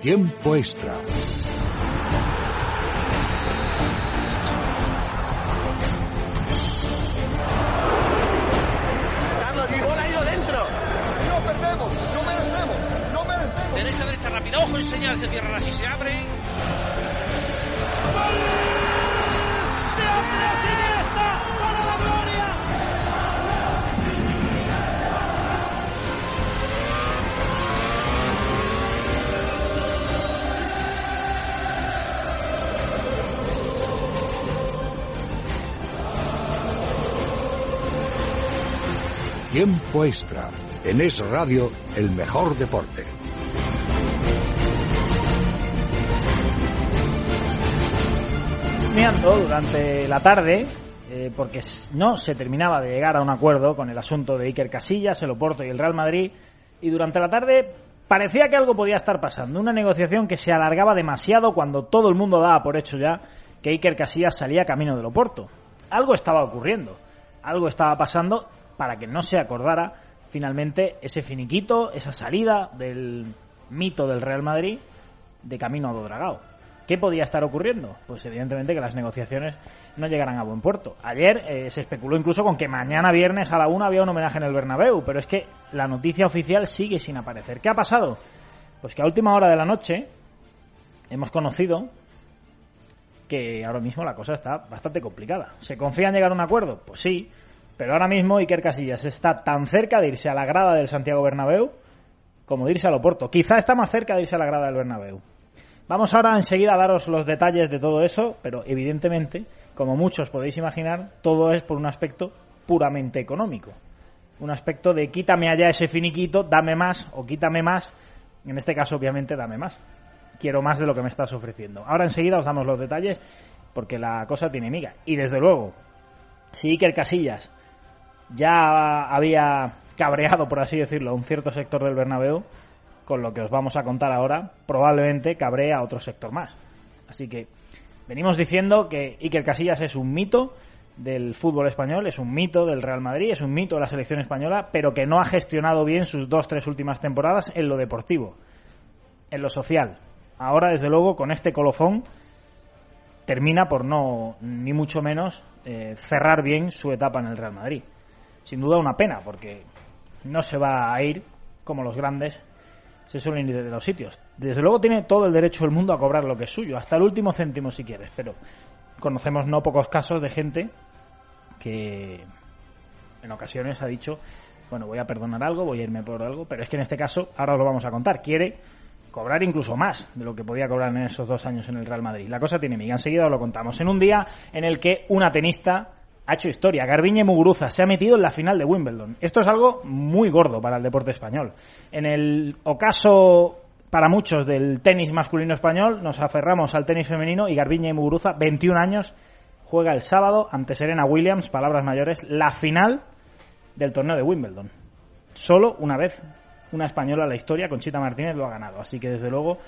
Tiempo extra. Carlos, mi bola ha ido dentro. No perdemos, no merecemos, no merecemos. Derecha, derecha, rápido. Ojo señal, se cierra así, se abre. ¡Gol! ¡De Andrés Iniesta! Tiempo extra. En Es Radio, el mejor deporte. Durante la tarde, eh, porque no se terminaba de llegar a un acuerdo con el asunto de Iker Casillas, el Oporto y el Real Madrid, y durante la tarde parecía que algo podía estar pasando, una negociación que se alargaba demasiado cuando todo el mundo daba por hecho ya que Iker Casillas salía camino del Oporto. Algo estaba ocurriendo, algo estaba pasando para que no se acordara finalmente ese finiquito, esa salida del mito del Real Madrid de camino a Dodragao. ¿Qué podía estar ocurriendo? Pues evidentemente que las negociaciones no llegaran a buen puerto. Ayer eh, se especuló incluso con que mañana viernes a la una había un homenaje en el Bernabéu, pero es que la noticia oficial sigue sin aparecer. ¿Qué ha pasado? Pues que a última hora de la noche hemos conocido que ahora mismo la cosa está bastante complicada. ¿Se confía en llegar a un acuerdo? Pues sí, pero ahora mismo Iker Casillas está tan cerca de irse a la grada del Santiago Bernabéu como de irse al Oporto. Quizá está más cerca de irse a la grada del Bernabéu. Vamos ahora enseguida a daros los detalles de todo eso, pero evidentemente, como muchos podéis imaginar, todo es por un aspecto puramente económico. Un aspecto de quítame allá ese finiquito, dame más o quítame más. En este caso, obviamente, dame más. Quiero más de lo que me estás ofreciendo. Ahora enseguida os damos los detalles porque la cosa tiene miga. Y desde luego, si Iker Casillas ya había cabreado, por así decirlo, un cierto sector del Bernabéu, con lo que os vamos a contar ahora, probablemente cabrea a otro sector más. Así que venimos diciendo que Iker Casillas es un mito del fútbol español, es un mito del Real Madrid, es un mito de la selección española, pero que no ha gestionado bien sus dos, tres últimas temporadas en lo deportivo, en lo social. Ahora, desde luego, con este colofón, termina por no, ni mucho menos, eh, cerrar bien su etapa en el Real Madrid. Sin duda una pena, porque no se va a ir como los grandes se suelen ir de los sitios. Desde luego tiene todo el derecho del mundo a cobrar lo que es suyo, hasta el último céntimo si quieres, pero conocemos no pocos casos de gente que en ocasiones ha dicho, bueno, voy a perdonar algo, voy a irme por algo, pero es que en este caso, ahora os lo vamos a contar, quiere cobrar incluso más de lo que podía cobrar en esos dos años en el Real Madrid. La cosa tiene miga, enseguida os lo contamos. En un día en el que una tenista ha hecho historia. Garbiñe Muguruza se ha metido en la final de Wimbledon. Esto es algo muy gordo para el deporte español. En el ocaso para muchos del tenis masculino español, nos aferramos al tenis femenino y Garbiñe Muguruza, 21 años, juega el sábado ante Serena Williams, palabras mayores, la final del torneo de Wimbledon. Solo una vez una española en la historia, Conchita Martínez, lo ha ganado. Así que desde luego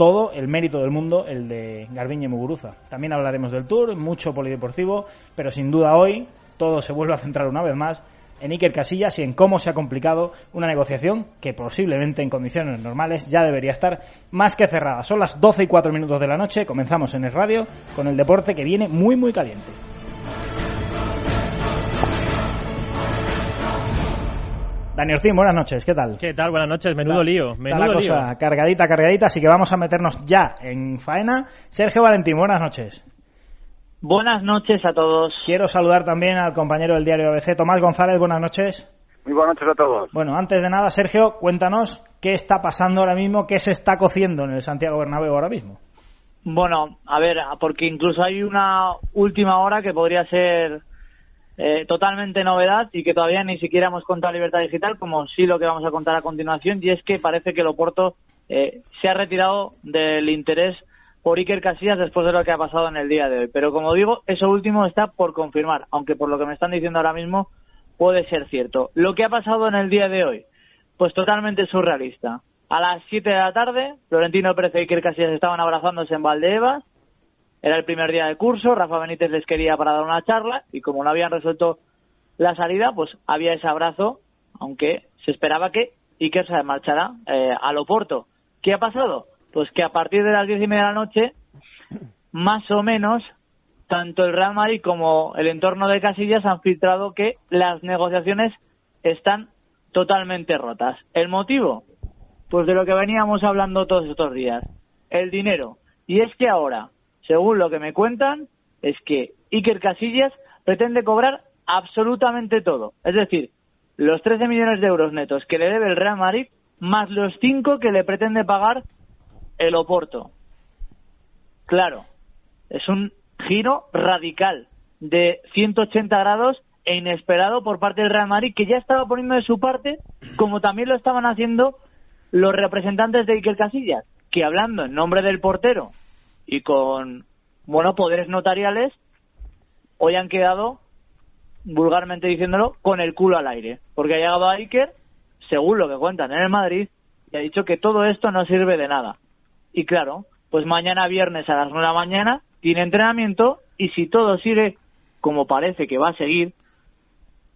todo el mérito del mundo el de Garbiñe Muguruza. También hablaremos del Tour, mucho polideportivo, pero sin duda hoy todo se vuelve a centrar una vez más en Iker Casillas y en cómo se ha complicado una negociación que posiblemente en condiciones normales ya debería estar más que cerrada. Son las 12 y 4 minutos de la noche, comenzamos en el radio con el deporte que viene muy muy caliente. Dani Ortín, buenas noches, ¿qué tal? ¿Qué tal? Buenas noches, menudo lío, Está menudo la cosa lío. cargadita, cargadita, así que vamos a meternos ya en faena. Sergio Valentín, buenas noches. Buenas noches a todos. Quiero saludar también al compañero del diario ABC, Tomás González, buenas noches. Muy buenas noches a todos. Bueno, antes de nada, Sergio, cuéntanos qué está pasando ahora mismo, qué se está cociendo en el Santiago Bernabéu ahora mismo. Bueno, a ver, porque incluso hay una última hora que podría ser eh, totalmente novedad y que todavía ni siquiera hemos contado Libertad Digital, como sí lo que vamos a contar a continuación, y es que parece que el Oporto eh, se ha retirado del interés por Iker Casillas después de lo que ha pasado en el día de hoy. Pero como digo, eso último está por confirmar, aunque por lo que me están diciendo ahora mismo puede ser cierto. Lo que ha pasado en el día de hoy, pues totalmente surrealista. A las 7 de la tarde, Florentino Pérez y Iker Casillas estaban abrazándose en Valdebebas. Era el primer día de curso, Rafa Benítez les quería para dar una charla y como no habían resuelto la salida, pues había ese abrazo, aunque se esperaba que Iker se marchara eh, al Oporto. ¿Qué ha pasado? Pues que a partir de las diez y media de la noche, más o menos, tanto el Real Madrid como el entorno de Casillas han filtrado que las negociaciones están totalmente rotas. ¿El motivo? Pues de lo que veníamos hablando todos estos días. El dinero. Y es que ahora, según lo que me cuentan, es que Iker Casillas pretende cobrar absolutamente todo. Es decir, los 13 millones de euros netos que le debe el Real Madrid, más los 5 que le pretende pagar el Oporto. Claro, es un giro radical de 180 grados e inesperado por parte del Real Madrid, que ya estaba poniendo de su parte, como también lo estaban haciendo los representantes de Iker Casillas, que hablando en nombre del portero y con, bueno, poderes notariales, hoy han quedado, vulgarmente diciéndolo, con el culo al aire. Porque ha llegado a Iker, según lo que cuentan en el Madrid, y ha dicho que todo esto no sirve de nada. Y claro, pues mañana viernes a las 9 de la mañana tiene entrenamiento y si todo sigue como parece que va a seguir,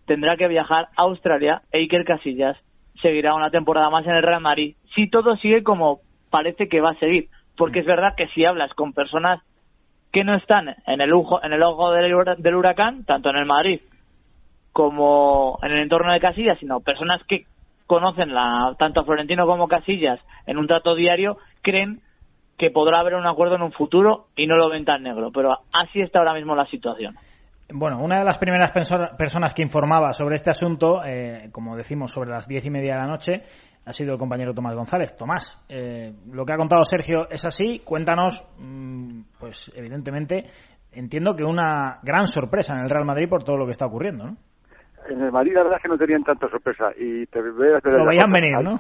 tendrá que viajar a Australia e Iker Casillas seguirá una temporada más en el Real Madrid. Si todo sigue como parece que va a seguir, porque es verdad que si hablas con personas que no están en el ojo, en el ojo del, huracán, tanto en el Madrid como en el entorno de Casillas, sino personas que conocen la, tanto a Florentino como Casillas en un trato diario, creen que podrá haber un acuerdo en un futuro y no lo ven tan negro. Pero así está ahora mismo la situación. Bueno, una de las primeras personas que informaba sobre este asunto, eh, como decimos, sobre las diez y media de la noche, ha sido el compañero Tomás González. Tomás, eh, lo que ha contado Sergio es así. Cuéntanos, mm, pues evidentemente, entiendo que una gran sorpresa en el Real Madrid por todo lo que está ocurriendo, ¿no? En el Madrid la verdad es que no tenían tanta sorpresa y te voy a Lo veían venir, ¿no?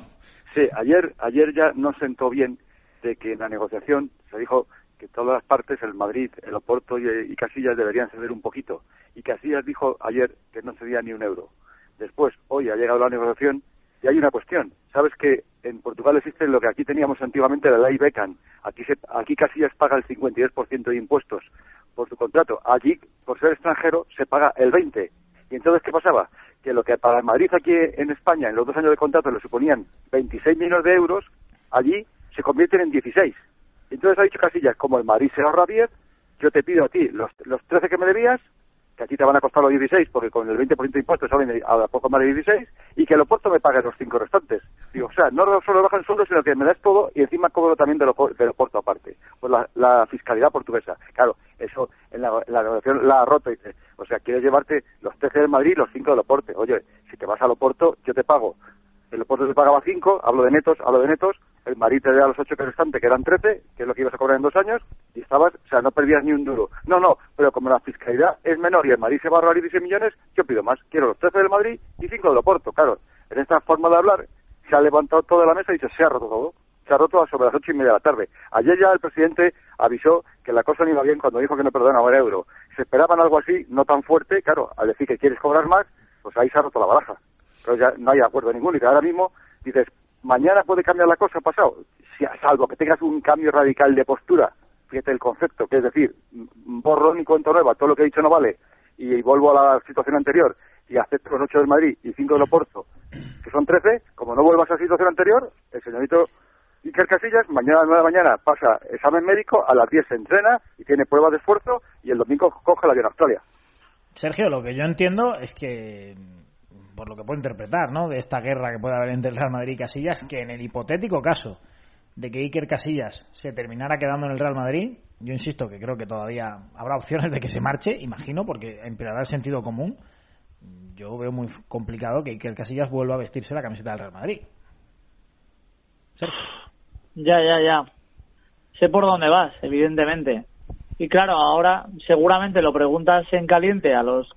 Sí, ayer, ayer ya no sentó bien de que en la negociación se dijo que todas las partes, el Madrid, el Oporto y, Casillas deberían ceder un poquito. Y Casillas dijo ayer que no cedía ni un euro. Después, hoy ha llegado la negociación y hay una cuestión. Sabes que en Portugal existe lo que aquí teníamos antiguamente la ley Beckham. Aquí, se, aquí Casillas paga el 52% de impuestos por su contrato. Allí, por ser extranjero, se paga el 20%. Y entonces, ¿qué pasaba? Que lo que para Madrid aquí en España, en los dos años de contrato, le suponían 26 millones de euros, allí se convierten en 16. Entonces ha dicho Casillas, como el Madrid se ahorra 10, yo te pido a ti los, los 13 que me debías, que a ti te van a costar los 16, porque con el 20% de impuestos salen a poco más de 16, y que el Oporto me pague los 5 restantes. Digo, o sea, no solo bajan el sueldo, sino que me das todo y encima cobro también del, Oporto aparte. Pues la, fiscalidad portuguesa. Claro, eso en la, negociación la ha roto. O sea, quieres llevarte los 13 del Madrid y los 5 del Oporto. Oye, si te vas al Oporto, yo te pago. El Oporto te pagaba 5, hablo de netos, hablo de netos, el Madrid te da los ocho que restantes, que eran 13, que es lo que ibas a cobrar en dos años, y estabas, o sea, no perdías ni un duro. No, no, pero como la fiscalidad es menor y el Madrid se va a ahorrar 16 millones, yo pido más. Quiero los 13 del Madrid y 5 del Oporto. Claro, en esta forma de hablar se ha levantado toda la mesa y se ha roto todo. Se ha roto sobre las ocho y media de la tarde. Ayer ya el presidente avisó que la cosa no iba bien cuando dijo que no perdonaba el euro. Se esperaban algo así, no tan fuerte, claro, al decir que quieres cobrar más, pues ahí se ha roto la baraja. Pero ya no hay acuerdo ninguno y que ahora mismo dices, mañana puede cambiar la cosa pasado, si, salvo que tengas un cambio radical de postura, fíjate el concepto, que es decir, borrón y cuento nueva, todo lo que he dicho no vale, y, vuelvo a la situación anterior, y acepto los 8 del Madrid y 5 del Oporto, que son 13, como no vuelvas a la situación anterior, el señorito Iker Casillas, mañana a las 9 de la mañana pasa examen médico, a las 10 se entrena y tiene pruebas de esfuerzo, y el domingo coge la avión a Australia. Sergio, lo que yo entiendo es que por lo que puedo interpretar, ¿no? De esta guerra que puede haber entre el Real Madrid y Casillas, que en el hipotético caso de que Iker Casillas se terminara quedando en el Real Madrid, yo insisto que creo que todavía habrá opciones de que se marche, imagino, porque empeorará el sentido común. Yo veo muy complicado que Iker Casillas vuelva a vestirse la camiseta del Real Madrid. Ya, ya, ya. Sé por dónde vas, evidentemente. Y claro, ahora seguramente lo preguntas en caliente a los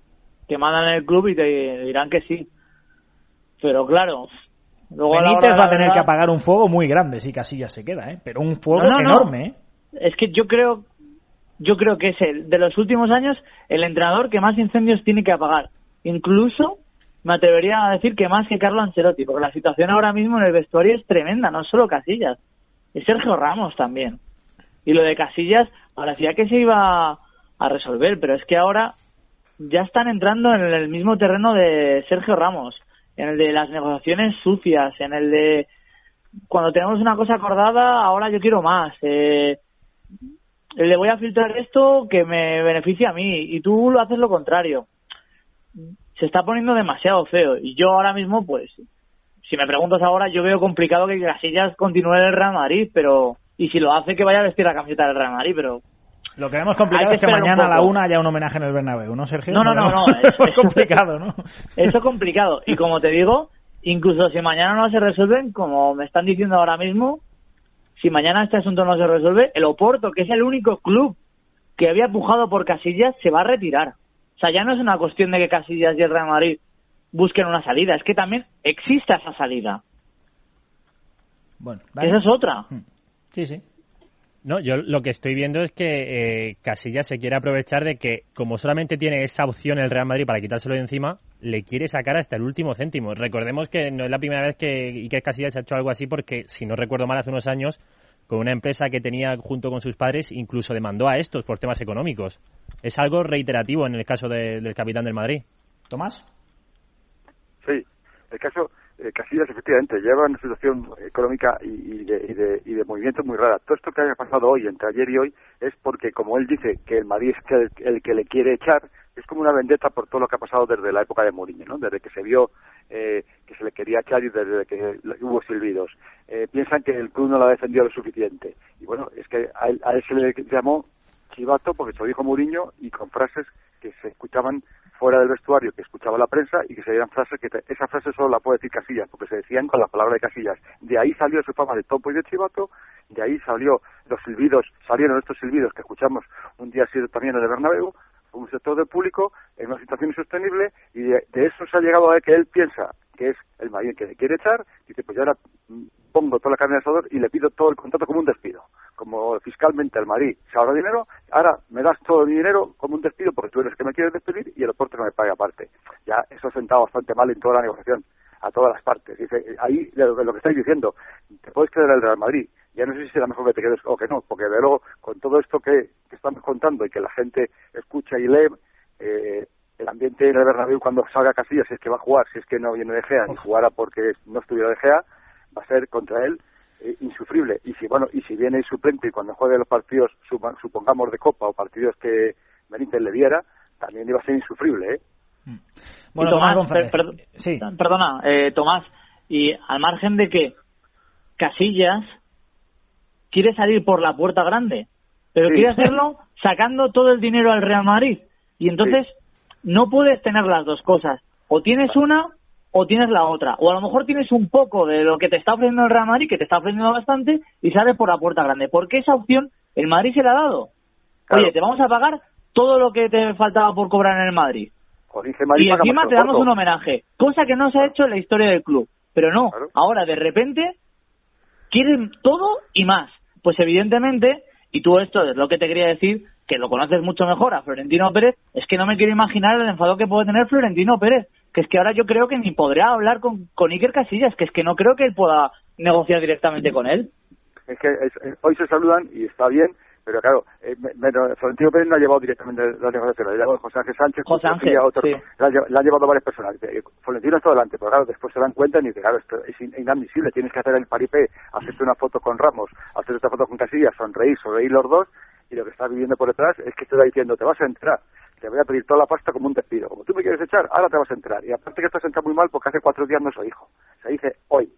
que mandan en el club y te dirán que sí. Pero claro, luego Benítez va a tener que apagar un fuego muy grande si Casillas se queda, ¿eh? Pero un fuego enorme, ¿eh? Es que yo creo yo creo que es el de los últimos años el entrenador que más incendios tiene que apagar. Incluso me atrevería a decir que más que Carlo Ancelotti, porque la situación ahora mismo en el vestuario es tremenda, no solo Casillas, es Sergio Ramos también. Y lo de Casillas parecía que se iba a resolver, pero es que ahora ya están entrando en el mismo terreno de Sergio Ramos, en el de las negociaciones sucias, en el de cuando tenemos una cosa acordada, ahora yo quiero más. Eh, le voy a filtrar esto que me beneficie a mí y tú lo haces lo contrario. Se está poniendo demasiado feo y yo ahora mismo, pues, si me preguntas ahora, yo veo complicado que Casillas continúe el Real Madrid, pero y si lo hace que vaya a vestir la camiseta del Real Madrid, pero lo que vemos complicado es que mañana a la una haya un homenaje en el Bernabéu, ¿no, Sergio? No, no, no, no. es, complicado, ¿no? Eso es complicado. Y como te digo, incluso si mañana no se resuelven, como me están diciendo ahora mismo, si mañana este asunto no se resuelve, el Oporto, que es el único club que había pujado por Casillas, se va a retirar. O sea, ya no es una cuestión de que Casillas y el Real Madrid busquen una salida, es que también existe esa salida. Bueno, esa es otra. Sí, sí. No, yo lo que estoy viendo es que eh, Casillas se quiere aprovechar de que, como solamente tiene esa opción el Real Madrid para quitárselo de encima, le quiere sacar hasta el último céntimo. Recordemos que no es la primera vez que Iker Casillas ha hecho algo así, porque, si no recuerdo mal, hace unos años, con una empresa que tenía junto con sus padres, incluso demandó a estos por temas económicos. Es algo reiterativo en el caso del capitán del Madrid. ¿Tomás? Sí, el caso eh, Casillas efectivamente lleva una situación económica y, de, y, de, movimiento muy rara. Todo esto que haya pasado hoy, entre ayer y hoy, es porque, como él dice, que el Madrid es el, que le quiere echar, es como una vendetta por todo lo que ha pasado desde la época de Mourinho, ¿no? Desde que se vio eh, que se le quería echar y desde que hubo silbidos. Eh, piensan que el club no lo ha defendido lo suficiente. Y bueno, es que a él, a él se le llamó chivato porque se lo dijo Mourinho y con frases que se escuchaban fuera del vestuario que escuchaba la prensa y que se dieran frases que esa frase solo la puede decir Casillas porque se decían con la palabra de Casillas de ahí salió su fama de topo y de chivato de ahí salió los silbidos salieron estos silbidos que escuchamos un día así también en el Bernabéu un sector del público en una situación insostenible y de, eso se ha llegado a que él piensa que es el Madrid que le quiere echar. Dice pues yo ahora pongo toda la carne de asador y le pido todo el contrato como un despido como fiscalmente el Madrid. Se ahorra dinero, ahora me das todo mi dinero como un despido porque tú eres que me quieres despedir y el deporte no me paga aparte. Ya eso ha sentado bastante mal en toda la negociación, a todas las partes. Dice, ahí lo, lo que estáis diciendo, te puedes quedar el Real Madrid, ya no sé si será mejor que te quedes o que no, porque de luego con todo esto que, estamos contando y que la gente escucha y lee, eh, el ambiente en el Bernabéu cuando salga Casillas, si es que va a jugar, si es que no viene de Gea, ni jugara porque no estuviera de Gea, va a ser contra él eh, insufrible. Y si bueno y si viene el suplente y cuando juegue los partidos, supongamos de Copa o partidos que Benítez le diera, también iba a ser insufrible. ¿eh? Mm. Bueno, Tomás, sí. perdona, eh, Tomás, y al margen de que Casillas quiere salir por la puerta grande, pero quiere hacerlo sacando todo el dinero al Real Madrid. Y entonces no puedes tener las dos cosas. O tienes una o tienes la otra. O a lo mejor tienes un poco de lo que te está ofreciendo el Real Madrid, que te está ofreciendo bastante, y sales por la puerta grande. Porque esa opción el Madrid se la ha dado. Oye, te vamos a pagar todo lo que te faltaba por cobrar en el Madrid. Y encima te damos un homenaje, cosa que no se ha hecho en la historia del club. Pero no, ahora de repente quieren todo y más. Pues evidentemente, y tú esto es lo que te quería decir, que lo conoces mucho mejor a Florentino Pérez, es que no me quiero imaginar el enfado que puede tener Florentino Pérez que es que ahora yo creo que ni podrá hablar con, con Iker Casillas, que es que no creo que él pueda negociar directamente con él. Es que hoy se saludan y está bien, pero claro, eh, Florentino Pérez no ha llevado directamente la negociación, la ha llevado José Ángel Sánchez, José Ángel, la, ha, llevado varias personas. Eh, Florentino está delante, pero claro, después se dan cuenta y dicen, claro, esto es inadmisible, tienes que hacer el paripé, hacerte una foto con Ramos, hacerte esta foto con Casillas, sonreír, sonreír los dos, y lo que estás viviendo por detrás es que te está diciendo, te vas a entrar te voy a pedir toda la pasta como un despido. Como tú me quieres echar, ahora te vas a entrar. Y aparte que estás entrado muy mal porque hace cuatro días no soy hijo. Se dice hoy,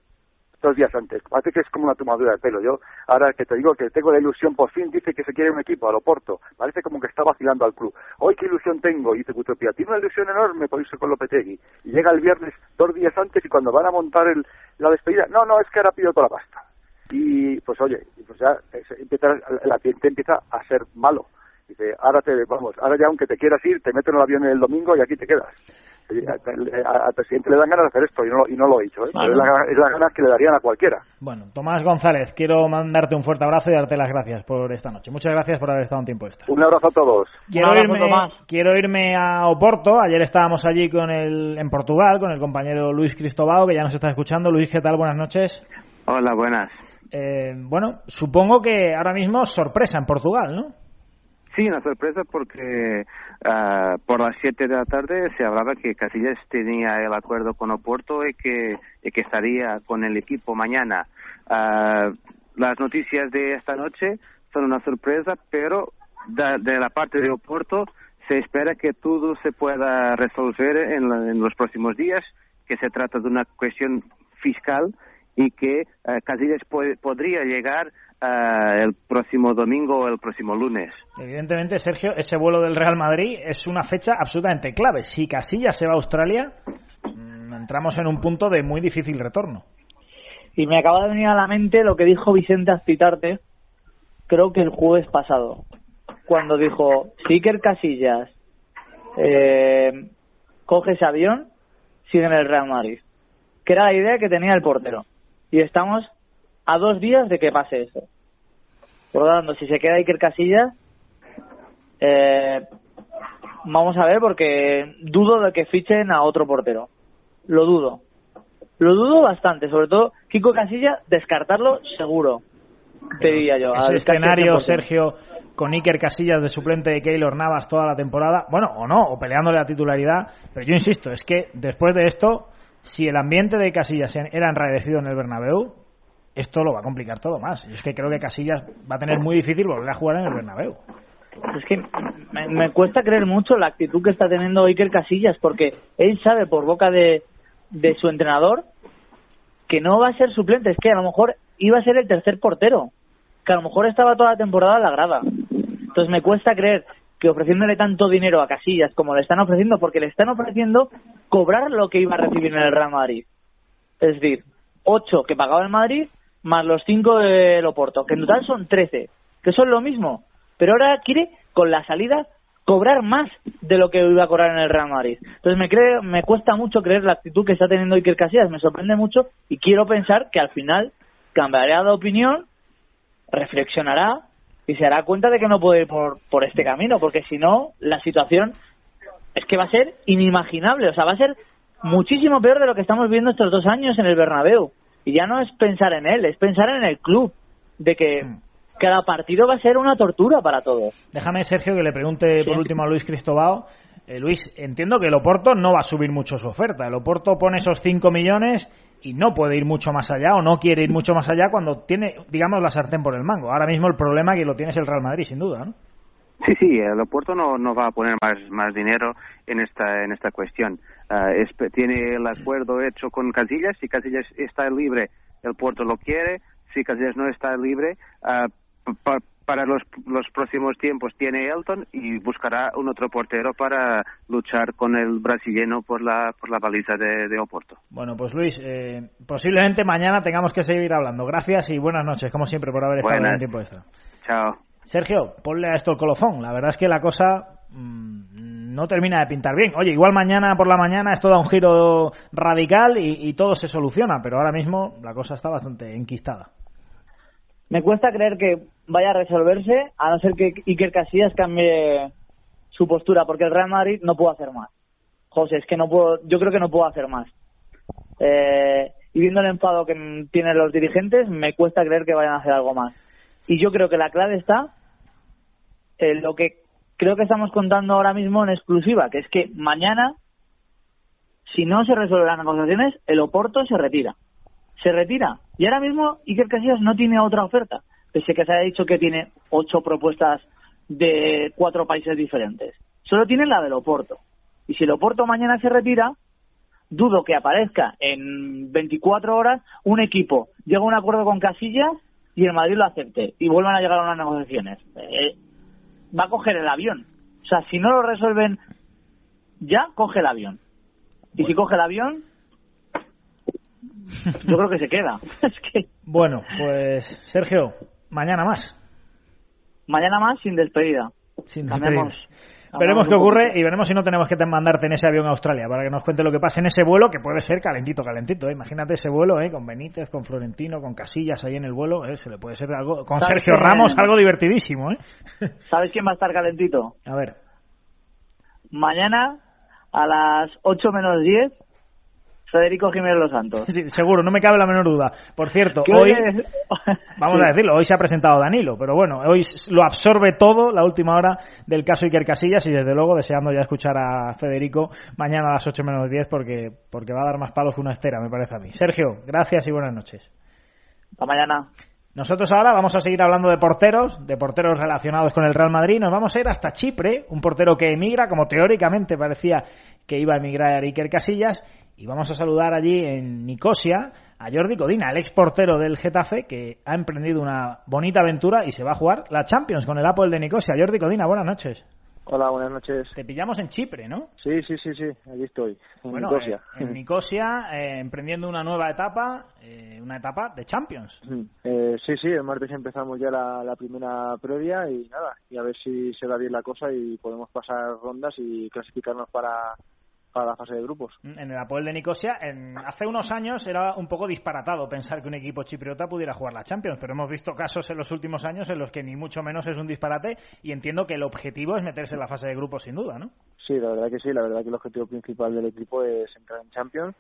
dos días antes. Parece que es como una tomadura de pelo. Yo, ahora que te digo que tengo la ilusión, por fin dice que se quiere un equipo, a lo Porto. Parece como que está vacilando al club. Hoy qué ilusión tengo, dice Cutopía. Tiene una ilusión enorme por irse con Lopetegui. Y llega el viernes dos días antes y cuando van a montar el, la despedida, no, no, es que ahora pido toda la pasta. Y pues oye, pues ya empieza, el ambiente empieza a ser malo Dice, ahora te, vamos, ahora ya aunque te quieras ir, te meten en el avión el domingo y aquí te quedas. Al presidente le dan ganas de hacer esto y no, y no lo he dicho, ¿eh? es, la, ganas que le darían a cualquiera. Bueno, Tomás González, quiero mandarte un fuerte abrazo y darte las gracias por esta noche. Muchas gracias por haber estado un tiempo extra. Un abrazo a todos. Quiero, irme, quiero irme a Oporto. Ayer estábamos allí con el, en Portugal con el compañero Luis Cristobao, que ya nos está escuchando. Luis, ¿qué tal? Buenas noches. Hola, buenas. Eh, bueno, supongo que ahora mismo sorpresa en Portugal, ¿no? Sí, una sorpresa porque uh, por las 7 de la tarde se hablaba que Casillas tenía el acuerdo con Oporto y que, estaría con el equipo mañana. Ah, las noticias de esta noche son una sorpresa, pero de, de la parte de Oporto se espera que todo se pueda resolver en, la- en los próximos días, que se trata de una cuestión fiscal y que eh, Casillas podría llegar ah, el próximo domingo o el próximo lunes. Evidentemente, Sergio, ese vuelo del Real Madrid es una fecha absolutamente clave. Si Casillas se va a Australia, mm, entramos en un punto de muy difícil retorno. Y me acaba de venir a la mente lo que dijo Vicente Azpitarte, creo que el jueves pasado, cuando dijo, si Iker Casillas eh, coge ese avión, sigue en el Real Madrid. Que era la idea que tenía el portero. Y estamos a dos días de que pase eso. Por lo tanto, si se queda Iker Casillas, eh, vamos a ver porque dudo de que fichen a otro portero. Lo dudo. Lo dudo bastante, sobre todo Kiko Casilla, descartarlo seguro, te diría yo. Ese escenario, 100%. Sergio, con Iker Casillas de suplente de Keylor Navas toda la temporada, bueno, o no, o peleándole la titularidad, pero yo insisto, es que después de esto, si el ambiente de Casillas era enraidecido en el Bernabéu, esto lo va a complicar todo más. Yo es que creo que Casillas va a tener muy difícil volver a jugar en el Bernabéu. Es que me, cuesta creer mucho la actitud que está teniendo Iker Casillas, porque él sabe por boca de, de su entrenador que no va a ser suplente, es que a lo mejor iba a ser el tercer portero, que a lo mejor estaba toda la temporada en la grada. Entonces me cuesta creer que ofreciéndole tanto dinero a Casillas como le están ofreciendo, porque le están ofreciendo cobrar lo que iba a recibir en el Real Madrid. Es decir, 8 que pagaba el Madrid más los 5 del Oporto, que en total son 13, que son lo mismo. Pero ahora quiere, con la salida, cobrar más de lo que iba a cobrar en el Real Madrid. Entonces me creo, me cuesta mucho creer la actitud que está teniendo Iker Casillas, me sorprende mucho y quiero pensar que al final cambiará de opinión, reflexionará y se dará cuenta de que no puede ir por, por este camino, porque si no, la situación es que va a ser inimaginable, o sea, va a ser muchísimo peor de lo que estamos viendo estos dos años en el Bernabéu. Y ya no es pensar en él, es pensar en el club, de que cada partido va a ser una tortura para todos. Déjame, Sergio, que le pregunte por último a Luis Cristobao. Eh, Luis, entiendo que el Oporto no va a subir mucho su oferta. El Oporto pone esos 5 millones y no puede ir mucho más allá o no quiere ir mucho más allá cuando tiene, digamos, la sartén por el mango. Ahora mismo el problema que lo tiene es el Real Madrid, sin duda, ¿no? Sí, sí, el Oporto no, no va a poner más, más dinero en esta, en esta cuestión. Es- tiene el acuerdo hecho con Casillas, si Casillas está libre, el Porto lo quiere, si Casillas no está libre, pa- para los, los próximos tiempos tiene Elton y buscará un otro portero para luchar con el brasileño por la, por la baliza de, de Oporto. Bueno, pues Luis, eh, posiblemente mañana tengamos que seguir hablando. Gracias y buenas noches, como siempre, por haber estado Buenas. en el tiempo extra. Chao. Sergio, ponle a esto el colofón. La verdad es que la cosa mm, no termina de pintar bien. Oye, igual mañana por la mañana esto da un giro radical y, y todo se soluciona, pero ahora mismo la cosa está bastante enquistada. Me cuesta creer que vaya a resolverse, a no ser que Iker Casillas cambie su postura, porque el Real Madrid no puede hacer más. José, es que no puedo, yo creo que no puedo hacer más. Eh, y viendo el enfado que tienen los dirigentes, me cuesta creer que vayan a hacer algo más. Y yo creo que la clave está en lo que creo que estamos contando ahora mismo en exclusiva, que es que mañana, si no se resuelven las negociaciones, el Oporto se retira. Se retira. Y ahora mismo Iker Casillas no tiene otra oferta, pese que se haya dicho que tiene ocho propuestas de cuatro países diferentes. Solo tiene la del Oporto. Y si el Oporto mañana se retira, dudo que aparezca en 24 horas un equipo, llega a un acuerdo con Casillas y el Madrid lo acepte y vuelvan a llegar a unas negociaciones. Eh, va a coger el avión. O sea, si no lo resuelven ya, coge el avión. Y si coge el avión, yo creo que se queda. es que Bueno, pues Sergio, mañana más. mañana más sin despedida. Sin despedida. Veremos qué ocurre y veremos si no tenemos que te- mandarte en ese avión a Australia para que nos cuente lo que pasa en ese vuelo, que puede ser calentito, calentito. ¿eh? Imagínate ese vuelo ¿eh? con Benítez, con Florentino, con Casillas ahí en el vuelo. ¿eh? Se le puede ser algo. Con ¿Sabes Sergio? Ramos, algo divertidísimo. ¿eh? ¿Sabes quién va a estar calentito? A ver. Mañana a las 8 menos 10, Federico Jiménez Los Santos. Sí, seguro, no me cabe la menor duda. Por cierto, ¿Qué hoy, vamos Sí. a decirlo, hoy se ha presentado Danilo, pero bueno, hoy lo absorbe todo la última hora del caso Iker Casillas y desde luego deseando ya escuchar a Federico mañana a las 8 menos 10 porque, porque va a dar más palos que una estera, me parece a mí. Sergio, gracias y buenas noches. Hasta mañana. Nosotros ahora vamos a seguir hablando de porteros, de porteros relacionados con el Real Madrid. Nos vamos a ir hasta Chipre, un portero que emigra, como teóricamente parecía que iba a emigrar a Iker Casillas. Y vamos a saludar allí en Nicosia a Jordi Codina, el ex portero del Getafe, que ha emprendido una bonita aventura y se va a jugar la Champions con el Apple de Nicosia. Jordi Codina, buenas noches. Hola, buenas noches. Te pillamos en Chipre, ¿no? Sí, sí, sí, sí, aquí estoy, en bueno, Nicosia. eh, en Nicosia, eh, emprendiendo una nueva etapa, eh, una etapa de Champions. Eh, sí, sí, el martes empezamos ya la, la primera previa y nada, y a ver si se da bien la cosa y podemos pasar rondas y clasificarnos para, para la fase de grupos. En el Apoel de Nicosia, en, hace unos años era un poco disparatado pensar que un equipo chipriota pudiera jugar la Champions, pero hemos visto casos en los últimos años en los que ni mucho menos es un disparate y entiendo que el objetivo es meterse en la fase de grupos sin duda, ¿no? Sí, la verdad que sí, la verdad que el objetivo principal del equipo es entrar en Champions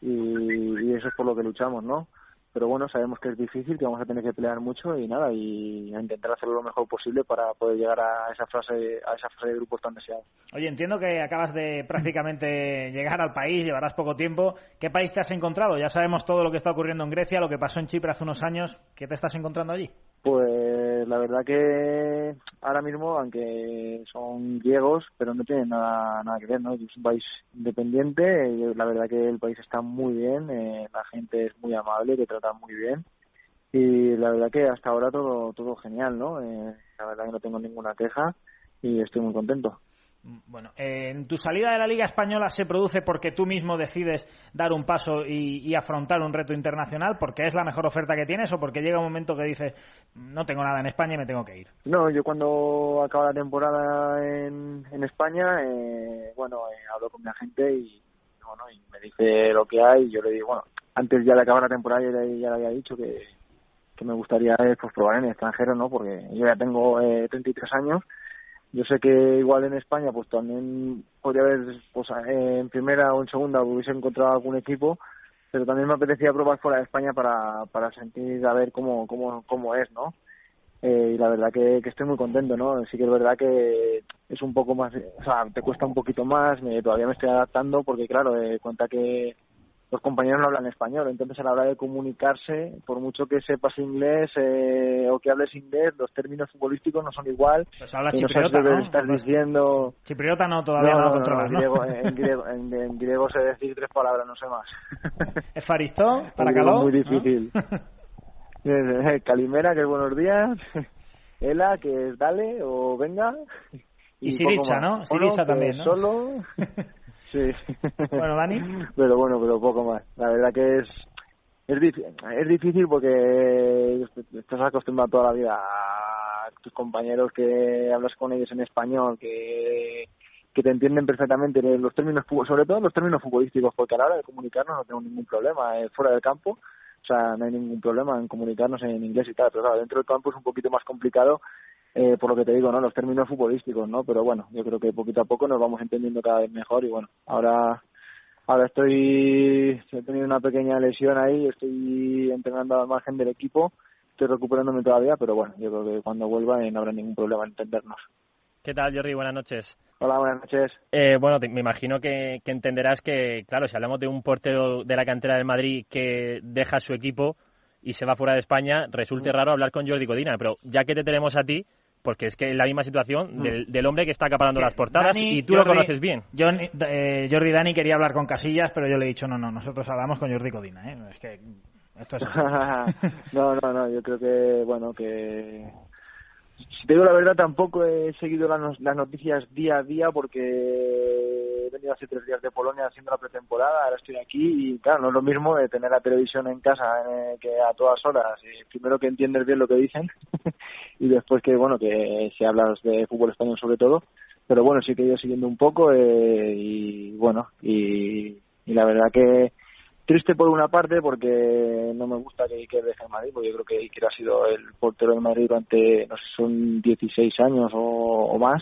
y, y eso es por lo que luchamos, ¿no? Pero bueno, sabemos que es difícil, que vamos a tener que pelear mucho y nada, y a intentar hacerlo lo mejor posible para poder llegar a esa fase, a esa fase de grupos tan deseada. Oye, entiendo que acabas de prácticamente llegar al país, llevarás poco tiempo. ¿Qué país te has encontrado? Ya sabemos todo lo que está ocurriendo en Grecia, lo que pasó en Chipre hace unos años. ¿Qué te estás encontrando allí? Pues la verdad que ahora mismo, aunque son griegos, pero no tienen nada, nada que ver, ¿no? Es un país independiente, la verdad que el país está muy bien, eh, la gente es muy amable, te trata muy bien y la verdad que hasta ahora todo todo genial, ¿no? Eh, la verdad que no tengo ninguna queja y estoy muy contento. Bueno, eh, en tu salida de la Liga Española se produce porque tú mismo decides dar un paso y, afrontar un reto internacional, porque es la mejor oferta que tienes o porque llega un momento que dices no tengo nada en España y me tengo que ir. No, yo cuando acaba la temporada en, España, eh, bueno, eh, hablo con mi agente y bueno y me dice lo que hay. Yo le digo, bueno, antes ya de acabar la temporada ya, ya le había dicho que, que me gustaría pues probar en el extranjero, ¿no? Porque yo ya tengo eh, 33 años yo sé que igual en España pues también podría haber pues en primera o en segunda hubiese encontrado algún equipo pero también me apetecía probar fuera de España para para sentir a ver cómo cómo cómo es no eh, y la verdad que, estoy muy contento no sí que es verdad que es un poco más o sea te cuesta un poquito más me, todavía me estoy adaptando porque claro eh, cuenta que los compañeros no hablan español, entonces a la hora de comunicarse, por mucho que sepas inglés eh, o que hables inglés, los términos futbolísticos no son igual. Pues habla y chipriota, no sabes lo ¿no? que estás diciendo. Chipriota no, todavía no, no, lo controlas, en, griego, en, griego, en, en griego sé decir tres palabras, no sé más. ¿Efaristo? ¿Para En griego caló? es muy difícil. Calimera, que es buenos días. Ela, que es dale o venga. Y, más. ¿no? Que también, es ¿no? Solo. Sí. Bueno, Dani. Pero bueno, pero poco más. La verdad que es es, es difícil porque estás acostumbrado toda la vida a tus compañeros que hablas con ellos en español, que que te entienden perfectamente los términos sobre todo los términos futbolísticos porque a la hora de comunicarnos no tengo ningún problema eh, fuera del campo o sea no hay ningún problema en comunicarnos en inglés y tal pero claro dentro del campo es un poquito más complicado eh, por lo que te digo, ¿no? Los términos futbolísticos, ¿no? Pero bueno, yo creo que poquito a poco nos vamos entendiendo cada vez mejor y bueno, ahora ahora estoy he tenido una pequeña lesión ahí, estoy entrenando al margen del equipo, estoy recuperándome todavía, pero bueno, yo creo que cuando vuelva eh, no habrá ningún problema en entendernos. ¿Qué tal, Jordi? Buenas noches. Hola, buenas noches. Eh, bueno, te- me imagino que, que entenderás que, claro, si hablamos de un portero de la cantera del Madrid que deja su equipo y se va fuera de España, resulte raro hablar con Jordi Codina, pero ya que te tenemos a ti, porque es que es la misma situación Mm. del, del hombre que está acaparando las portadas Dani, y tú lo conoces bien. Jordi, eh, Jordi Dani quería hablar con Casillas, pero yo le he dicho, no, no, nosotros hablamos con Jordi Codina, ¿eh? Es que esto es no, no, no, yo creo que, bueno, que... Si te digo la verdad, tampoco he seguido las noticias día a día porque he venido hace tres días de Polonia haciendo la pretemporada, ahora estoy aquí y claro, no es lo mismo de tener la televisión en casa eh, que a todas horas. Y primero que entiendes bien lo que dicen y después que, bueno, que si hablas de fútbol español sobre todo. Pero bueno, sí que he ido siguiendo un poco eh, y bueno, y, y la verdad que triste por una parte porque no me gusta que Iker deje el Madrid, porque yo creo que Iker ha sido el portero del Madrid durante, no sé, son 16 años o, o más,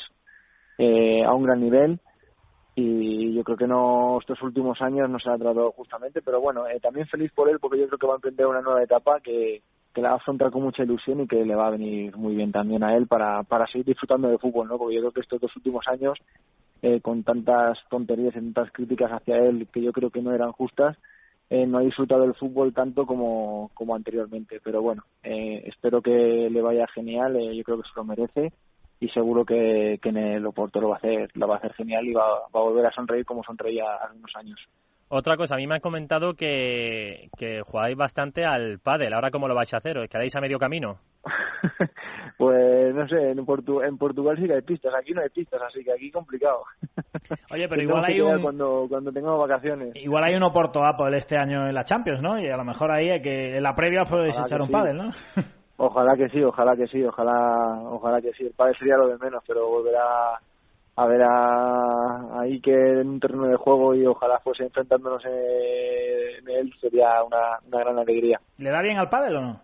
eh, a un gran nivel. Y yo creo que no estos últimos años no se ha tratado justamente, pero bueno, eh, también feliz por él porque yo creo que va a emprender una nueva etapa que, que la va a afrontar con mucha ilusión y que le va a venir muy bien también a él para, para seguir disfrutando de fútbol, ¿no? Porque yo creo que estos dos últimos años, eh, con tantas tonterías y tantas críticas hacia él que yo creo que no eran justas, eh, no ha disfrutado del fútbol tanto como, como anteriormente. Pero bueno, eh, espero que le vaya genial, eh, yo creo que se lo merece y seguro que, que en el Oporto lo va a hacer, lo va a hacer genial y va, va a volver a sonreír como sonreía hace unos años. Otra cosa, a mí me han comentado que, que jugáis bastante al pádel. ¿Ahora cómo lo vais a hacer? ¿Os quedáis a medio camino? pues no sé, en, Portu en Portugal sí que hay pistas, aquí no hay pistas, así que aquí complicado. Oye, pero igual hay un... Cuando, cuando tengamos vacaciones. Igual hay un Oporto Apple este año en la Champions, ¿no? Y a lo mejor ahí hay que en la previa podéis echar un sí. pádel, ¿no? Ojalá que sí, ojalá que sí, ojalá, ojalá que sí. El padre sería lo de menos, pero volver a, a ver a, ahí que en un terreno de juego y ojalá fuese enfrentándonos en, en él sería una, una gran alegría. ¿Le da bien al pádel o no?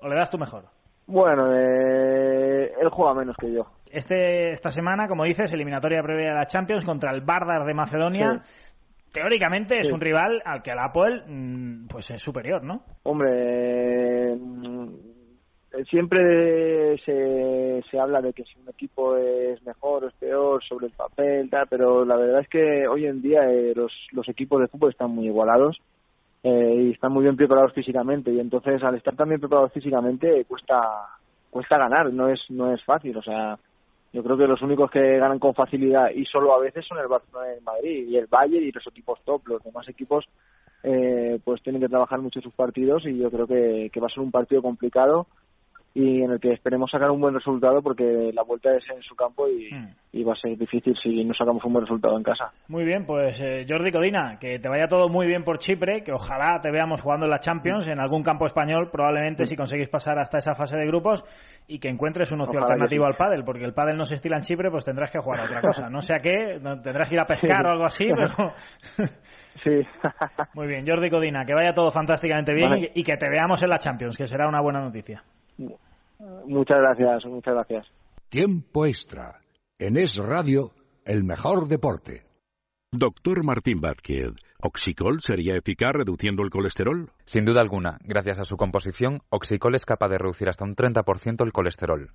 ¿O le das tú mejor? Bueno, eh, él juega menos que yo. Este, esta semana, como dices, eliminatoria previa de la Champions contra el Bardar de Macedonia. Teóricamente es Sí. un rival al que el Apple mm, pues es superior, ¿no? Hombre, siempre se, se habla de que si un equipo es mejor o es peor sobre el papel, tal, pero la verdad es que hoy en día eh, los, los equipos de fútbol están muy igualados eh, y están muy bien preparados físicamente y entonces al estar tan bien preparados físicamente cuesta cuesta ganar, no es no es fácil, o sea, yo creo que los únicos que ganan con facilidad y solo a veces son el Barcelona y Madrid y el Bayern y los equipos top, los demás equipos eh, pues tienen que trabajar mucho sus partidos y yo creo que, que va a ser un partido complicado y en el que esperemos sacar un buen resultado porque la vuelta es en su campo y, y va a ser difícil si no sacamos un buen resultado en casa. Muy bien, pues eh, Jordi Codina, que te vaya todo muy bien por Chipre, que ojalá te veamos jugando en la Champions, en algún campo español, probablemente si conseguís pasar hasta esa fase de grupos y que encuentres un ocio Ojalá alternativo sí. al pádel, porque el pádel no se estila en Chipre, pues tendrás que jugar a otra cosa. No sé a qué, tendrás que ir a pescar Sí. o algo así, pero... Sí. Muy bien, Jordi Codina, que vaya todo fantásticamente bien Vale. y, y que te veamos en la Champions, que será una buena noticia. Muchas gracias, muchas gracias. Tiempo extra. En Es Radio, el mejor deporte. Doctor Martín Vázquez, ¿Oxicol sería eficaz reduciendo el colesterol? Sin duda alguna, gracias a su composición, Oxicol es capaz de reducir hasta un 30% el colesterol.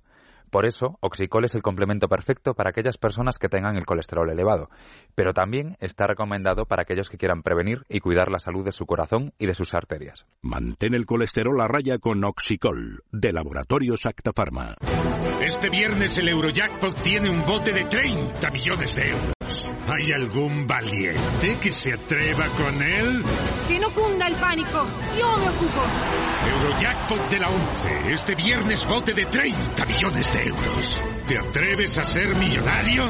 Por eso, Oxicol es el complemento perfecto para aquellas personas que tengan el colesterol elevado, pero también está recomendado para aquellos que quieran prevenir y cuidar la salud de su corazón y de sus arterias. Mantén el colesterol a raya con Oxicol, de Laboratorios Acta Pharma. Este viernes el Eurojackpot tiene un bote de 30 millones de euros. ¿Hay algún valiente que se atreva con él? Que no cunda el pánico. Yo me ocupo. Eurojackpot de la 11. Este viernes bote de 30 millones de euros. ¿Te atreves a ser millonario?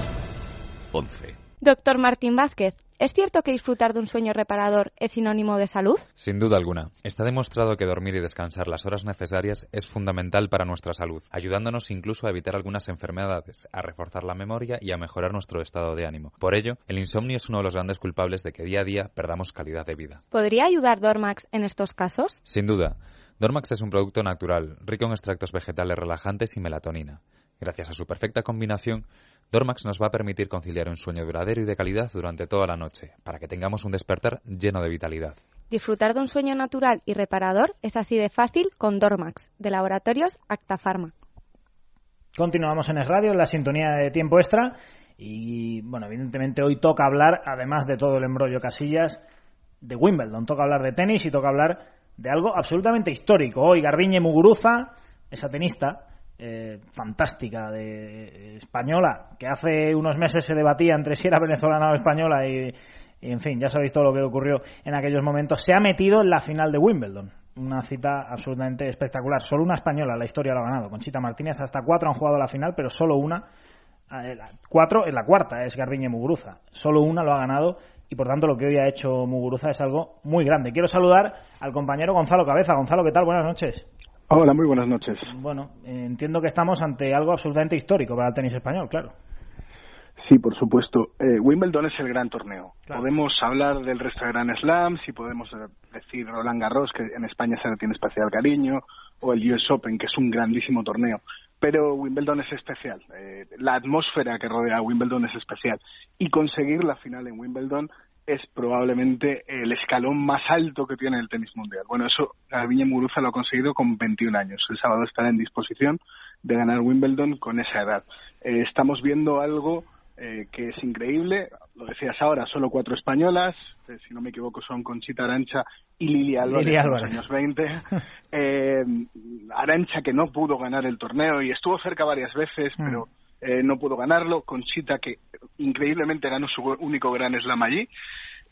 11. Doctor Martín Vázquez, ¿es cierto que disfrutar de un sueño reparador es sinónimo de salud? Sin duda alguna, está demostrado que dormir y descansar las horas necesarias es fundamental para nuestra salud, ayudándonos incluso a evitar algunas enfermedades, a reforzar la memoria y a mejorar nuestro estado de ánimo. Por ello, el insomnio es uno de los grandes culpables de que día a día perdamos calidad de vida. ¿Podría ayudar Dormax en estos casos? Sin duda, Dormax es un producto natural, rico en extractos vegetales relajantes y melatonina. Gracias a su perfecta combinación, Dormax nos va a permitir conciliar un sueño duradero y de calidad durante toda la noche, para que tengamos un despertar lleno de vitalidad. Disfrutar de un sueño natural y reparador es así de fácil con Dormax, de Laboratorios Acta Pharma. Continuamos en Es Radio, en la sintonía de tiempo extra. Y bueno, evidentemente hoy toca hablar, además de todo el embrollo Casillas, de Wimbledon. Toca hablar de tenis y toca hablar de algo absolutamente histórico. Hoy Garbiñe Muguruza, esa tenista eh, fantástica de española, que hace unos meses se debatía entre si era venezolana o española y, y, en fin, ya sabéis todo lo que ocurrió en aquellos momentos, se ha metido en la final de Wimbledon. Una cita absolutamente espectacular. Solo una española la historia lo ha ganado. Conchita Martínez, hasta cuatro han jugado la final, pero solo una eh, cuatro en la cuarta es Garbiñe Muguruza. Solo una lo ha ganado y por tanto lo que hoy ha hecho Muguruza es algo muy grande. Quiero saludar al compañero Gonzalo Cabeza. Gonzalo, ¿qué tal? Buenas noches. Hola, muy buenas noches. Bueno, entiendo que estamos ante algo absolutamente histórico para el tenis español, claro. Sí, por supuesto. Eh, Wimbledon es el gran torneo. Claro. Podemos hablar del resto de Grand Slams y podemos eh, decir Roland Garros, que en España se le tiene especial cariño, o el US Open, que es un grandísimo torneo. Pero Wimbledon es especial. Eh, la atmósfera que rodea a Wimbledon es especial. Y conseguir la final en Wimbledon es probablemente el escalón más alto que tiene el tenis mundial. Bueno, eso Garbiñe Muguruza lo ha conseguido con 21 años. El sábado estará en disposición de ganar Wimbledon con esa edad. Eh, estamos viendo algo eh, que es increíble. lo decías ahora, solo cuatro españolas, eh, si no me equivoco son Conchita Arancha y Lilia Álvarez, Lili en los Álvarez. años 20. Eh, Arancha que no pudo ganar el torneo y estuvo cerca varias veces, Mm. pero eh, no pudo ganarlo. Conchita que increíblemente ganó su único gran slam allí.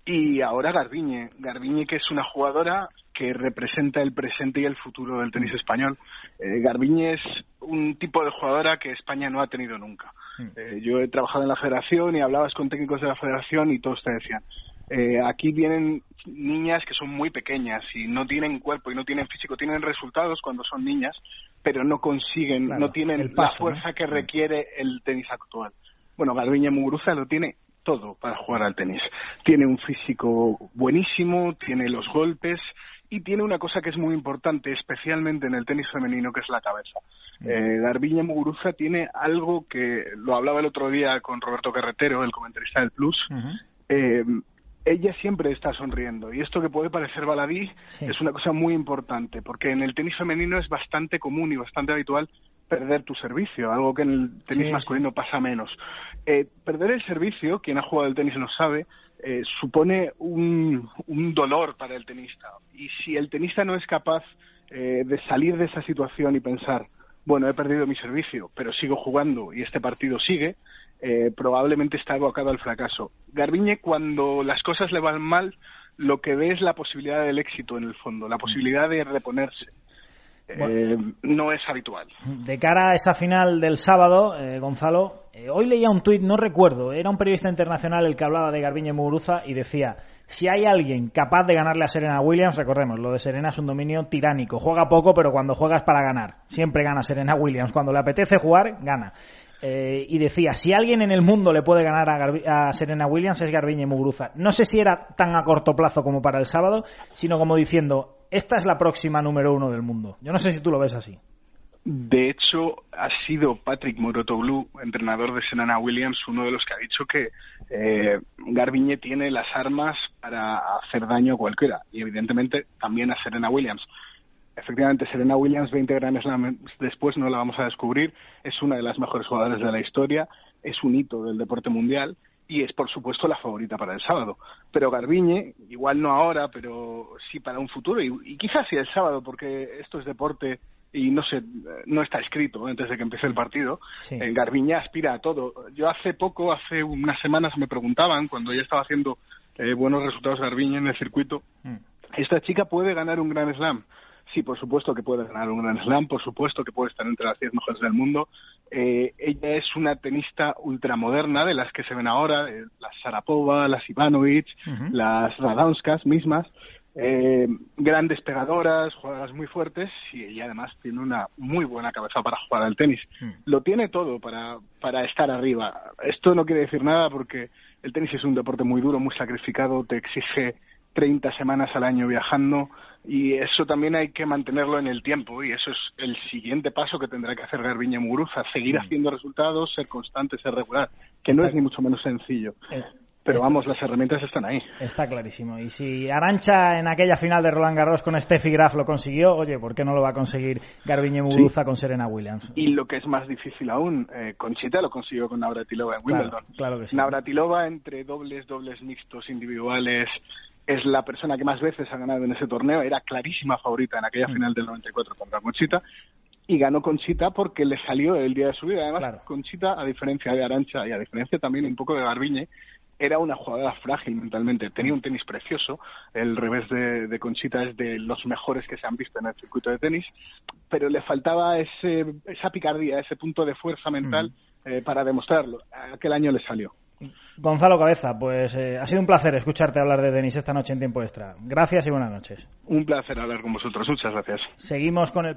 Y ahora Garbiñe, Garbiñe que es una jugadora que representa el presente y el futuro del tenis español. Eh, Garbiñe es un tipo de jugadora que España no ha tenido nunca. Eh, yo he trabajado en la federación y hablabas con técnicos de la federación y todos te decían, eh, aquí vienen niñas que son muy pequeñas y no tienen cuerpo y no tienen físico, tienen resultados cuando son niñas, pero no consiguen, Claro, no tienen paso, la fuerza ¿no? que requiere el tenis actual. Bueno, Garbiñe Muguruza lo tiene todo para jugar al tenis. Tiene un físico buenísimo, tiene los golpes y tiene una cosa que es muy importante, especialmente en el tenis femenino, que es la cabeza. Eh, Garbiñe Muguruza tiene algo que lo hablaba el otro día con Roberto Carretero, el comentarista del Plus. Eh, ella siempre está sonriendo y esto que puede parecer baladí es una cosa muy importante porque en el tenis femenino es bastante común y bastante habitual perder tu servicio, algo que en el tenis Sí, masculino pasa menos. Eh, perder el servicio, quien ha jugado el tenis lo sabe, eh, supone un, un dolor para el tenista. Y si el tenista no es capaz eh, de salir de esa situación y pensar, bueno, he perdido mi servicio, pero sigo jugando y este partido sigue, eh, probablemente está abocado al fracaso. Garbiñe, cuando las cosas le van mal, lo que ve es la posibilidad del éxito en el fondo, la posibilidad de reponerse. Eh, no es habitual. De cara a esa final del sábado, eh, Gonzalo, eh, hoy leía un tuit, no recuerdo, era un periodista internacional el que hablaba de Garbiñe Muguruza y decía, si hay alguien capaz de ganarle a Serena Williams, recordemos, lo de Serena es un dominio tiránico, juega poco, pero cuando juega es para ganar, siempre gana Serena Williams, cuando le apetece jugar, gana. Eh, y decía, si alguien en el mundo le puede ganar a, Serena Williams es Garbiñe Muguruza. No sé si era tan a corto plazo como para el sábado, sino como diciendo, esta es la próxima número uno del mundo. Yo no sé si tú lo ves así. De hecho, ha sido Patrick Mouratoglou, entrenador de Serena Williams, uno de los que ha dicho que eh, Garbiñe tiene las armas para hacer daño a cualquiera y evidentemente también a Serena Williams. Efectivamente, Serena Williams, 20 Grand Slams después, no la vamos a descubrir, es una de las mejores jugadoras de la historia, es un hito del deporte mundial y es, por supuesto, la favorita para el sábado. Pero Garbiñe, igual no ahora, pero sí para un futuro y, y quizás sí el sábado, porque esto es deporte y no se no está escrito antes de que empiece el partido. Eh, Garbiñe aspira a todo. Yo hace poco, hace unas semanas, me preguntaban cuando ya estaba haciendo eh, buenos resultados Garbiñe en el circuito, ¿esta chica puede ganar un Grand Slam? Sí, por supuesto que puede ganar un Grand Slam, por supuesto que puede estar entre las 10 mejores del mundo. Eh, ella es una tenista ultramoderna de las que se ven ahora, eh, las Sarapova, las Ivanovic, las Radauskas mismas, eh, grandes pegadoras, jugadoras muy fuertes y ella además tiene una muy buena cabeza para jugar al tenis. Lo tiene todo para, para estar arriba. Esto no quiere decir nada porque el tenis es un deporte muy duro, muy sacrificado, te exige 30 semanas al año viajando y eso también hay que mantenerlo en el tiempo y eso es el siguiente paso que tendrá que hacer Garbiñe Muguruza, seguir haciendo resultados, ser constante, ser regular, que no es ni mucho menos sencillo. Pero vamos, las herramientas están ahí. Está clarísimo. Y si Arancha en aquella final de Roland Garros con Steffi Graf lo consiguió, oye, ¿por qué no lo va a conseguir Garbiñe Muguruza con Serena Williams? Y lo que es más difícil aún, eh, Conchita lo consiguió con Navratilova en Claro, Wimbledon. claro que sí. Navratilova entre dobles, dobles mixtos, individuales, es la persona que más veces ha ganado en ese torneo, era clarísima favorita en Mm. aquella final del 94 contra Conchita, y ganó Conchita porque le salió el día de su vida. Además, Conchita, a diferencia de Arancha y a diferencia también un poco de Garbiñe, era una jugadora frágil mentalmente, tenía un tenis precioso, el revés de, de Conchita es de los mejores que se han visto en el circuito de tenis, pero le faltaba ese, esa picardía, ese punto de fuerza mental eh, para demostrarlo. Aquel año le salió. Gonzalo Cabeza, pues eh, ha sido un placer escucharte hablar de tenis esta noche en tiempo extra. Gracias y buenas noches. Un placer hablar con vosotros, muchas gracias. Seguimos con el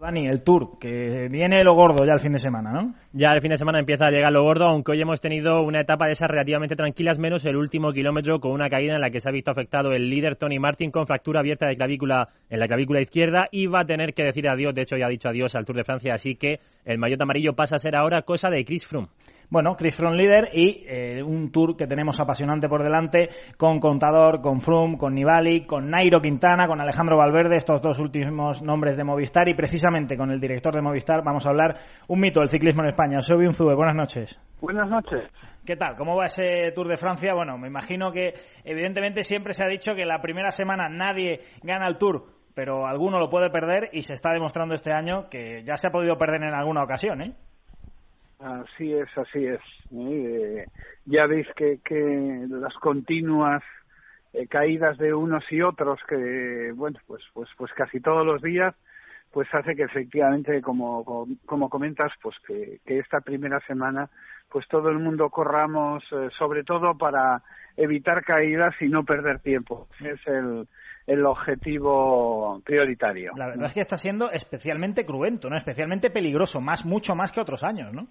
Dani, el Tour, que viene lo gordo ya el fin de semana, ¿no? Ya el fin de semana empieza a llegar lo gordo, aunque hoy hemos tenido una etapa de esas relativamente tranquilas, menos el último kilómetro con una caída en la que se ha visto afectado el líder Tony Martin con fractura abierta de clavícula en la clavícula izquierda y va a tener que decir adiós, de hecho ya ha dicho adiós al Tour de Francia, así que el maillot amarillo pasa a ser ahora cosa de Chris Froome. Bueno, Chris Froome líder y eh, un tour que tenemos apasionante por delante con Contador, con Froome, con Nibali, con Nairo Quintana, con Alejandro Valverde, estos dos últimos nombres de Movistar y precisamente con el director de Movistar vamos a hablar un mito del ciclismo en España. Soy Unzube, buenas noches. Buenas noches. ¿Qué tal? ¿Cómo va ese Tour de Francia? Bueno, me imagino que evidentemente siempre se ha dicho que la primera semana nadie gana el Tour, pero alguno lo puede perder y se está demostrando este año que ya se ha podido perder en alguna ocasión, ¿eh? Así es, así es. ¿eh? ya veis que, que las continuas eh, caídas de unos y otros, que bueno, pues, pues, pues casi todos los días, pues hace que efectivamente, como, como, comentas, pues que, que esta primera semana, pues todo el mundo corramos, eh, sobre todo para evitar caídas y no perder tiempo. Es el, el objetivo prioritario. La verdad es que está siendo especialmente cruento, ¿no? Especialmente peligroso, más, mucho más que otros años, ¿no?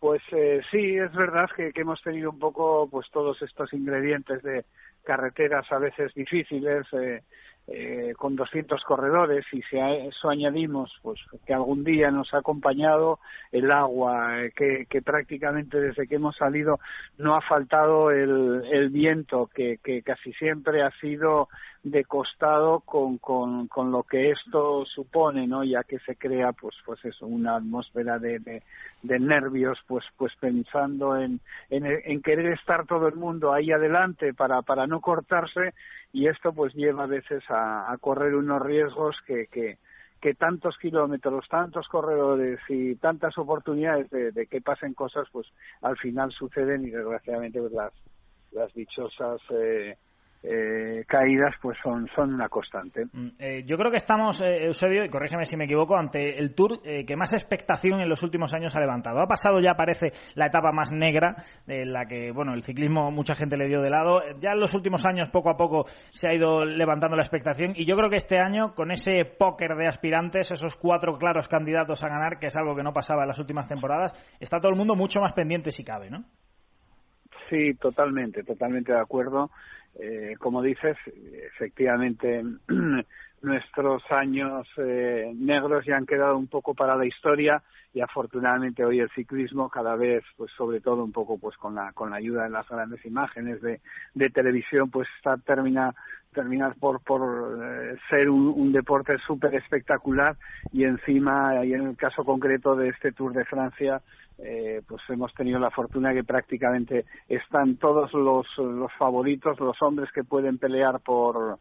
Pues eh, sí, es verdad que, que, hemos tenido un poco pues todos estos ingredientes de carreteras a veces difíciles, eh, eh, con 200 corredores y si a eso añadimos pues que algún día nos ha acompañado el agua eh, que, que, prácticamente desde que hemos salido no ha faltado el, el viento que, que, casi siempre ha sido de costado con, con, con lo que esto supone no ya que se crea pues pues eso una atmósfera de, de, nervios pues pues pensando en, en, querer estar todo el mundo ahí adelante para para no cortarse y esto pues lleva a veces a, a correr unos riesgos que, que, tantos kilómetros, tantos corredores y tantas oportunidades de, de, que pasen cosas, pues al final suceden y desgraciadamente pues, las, las dichosas eh, eh, caídas pues son, son una constante. Mm, eh, yo creo que estamos, eh, Eusebio, y corrígeme si me equivoco, ante el Tour eh, que más expectación en los últimos años ha levantado. Ha pasado ya, parece, la etapa más negra, en la que bueno el ciclismo mucha gente le dio de lado. Ya en los últimos años, poco a poco, se ha ido levantando la expectación y yo creo que este año, con ese póker de aspirantes, esos cuatro claros candidatos a ganar, que es algo que no pasaba en las últimas temporadas, está todo el mundo mucho más pendiente si cabe, ¿no? Sí, totalmente, totalmente de acuerdo. Eh, como dices, efectivamente nuestros años eh, negros ya han quedado un poco para la historia y afortunadamente hoy el ciclismo cada vez, pues sobre todo un poco pues con la con la ayuda de las grandes imágenes de, de televisión, pues está termina terminar por por eh, ser un, un deporte súper espectacular y encima y en el caso concreto de este Tour de Francia eh, pues hemos tenido la fortuna que prácticamente están todos los, los favoritos, los hombres que pueden pelear por,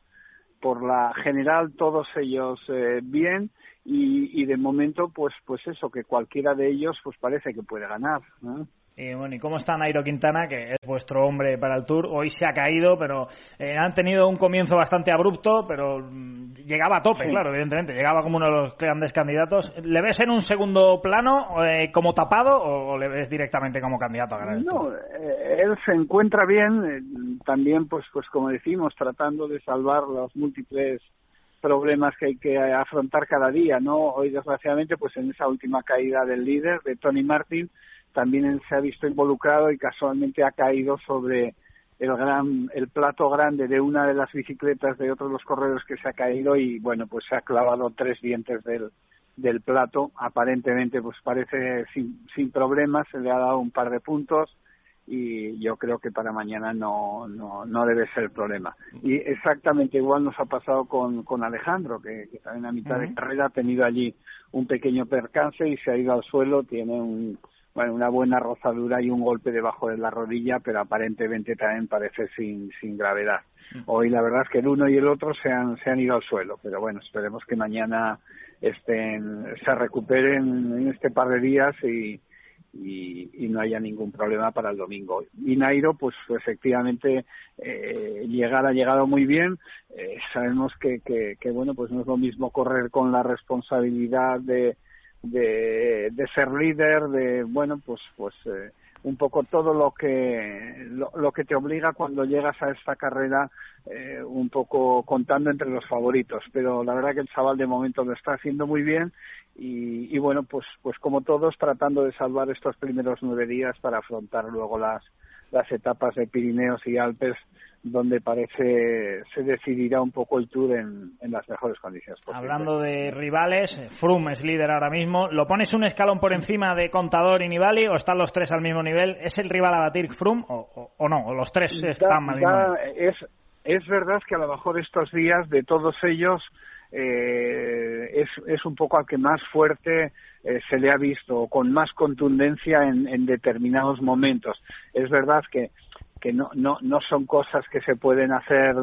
por la general, todos ellos eh, bien y, y de momento pues pues eso que cualquiera de ellos pues parece que puede ganar. ¿no? Y bueno, ¿y cómo está Nairo Quintana, que es vuestro hombre para el Tour? Hoy se ha caído, pero eh, han tenido un comienzo bastante abrupto, pero mm, llegaba a tope, sí. claro, evidentemente. Llegaba como uno de los grandes candidatos. ¿Le ves en un segundo plano eh, como tapado o, le ves directamente como candidato a ganar el No, Tour? Eh, él se encuentra bien, eh, también, pues, pues como decimos, tratando de salvar los múltiples problemas que hay que afrontar cada día, ¿no? Hoy, desgraciadamente, pues en esa última caída del líder, de Tony Martin, también se ha visto involucrado y casualmente ha caído sobre el gran el plato grande de una de las bicicletas de otro de los corredores que se ha caído y bueno pues se ha clavado tres dientes del del plato aparentemente pues parece sin, sin problemas se le ha dado un par de puntos y yo creo que para mañana no, no, no debe ser problema. Y exactamente igual nos ha pasado con, con Alejandro, que, que también a mitad uh -huh. de carrera ha tenido allí un pequeño percance y se ha ido al suelo, tiene un, bueno, una buena rozadura y un golpe debajo de la rodilla, pero aparentemente también parece sin, sin gravedad. Hoy la verdad es que el uno y el otro se han, se han ido al suelo, pero bueno, esperemos que mañana estén, se recuperen en este par de días y, y, y, no haya ningún problema para el domingo. Y Nairo, pues efectivamente, eh, llegar ha llegado muy bien. Eh, sabemos que, que, que, bueno, pues no es lo mismo correr con la responsabilidad de, de, de ser líder, de, bueno, pues, pues eh, un poco todo lo que lo, que te obliga cuando llegas a esta carrera eh, un poco contando entre los favoritos. Pero la verdad que el chaval de momento lo está haciendo muy bien y, y bueno pues pues como todos tratando de salvar estos primeros nueve días para afrontar luego las las etapas de Pirineos y Alpes donde parece se decidirá un poco el Tour en, en las mejores condiciones posibles. Hablando de rivales, Froome es líder ahora mismo. ¿Lo pones un escalón por encima de Contador y Nibali o están los tres al mismo nivel? ¿Es el rival a batir Froome o, o, o no? ¿O los tres están al mismo Da- nivel? es, es verdad que a lo mejor estos días de todos ellos eh, es, es un poco al que más fuerte eh, se le ha visto, o con más contundencia en, en determinados momentos. Es verdad que, que no, no, no son cosas que se pueden hacer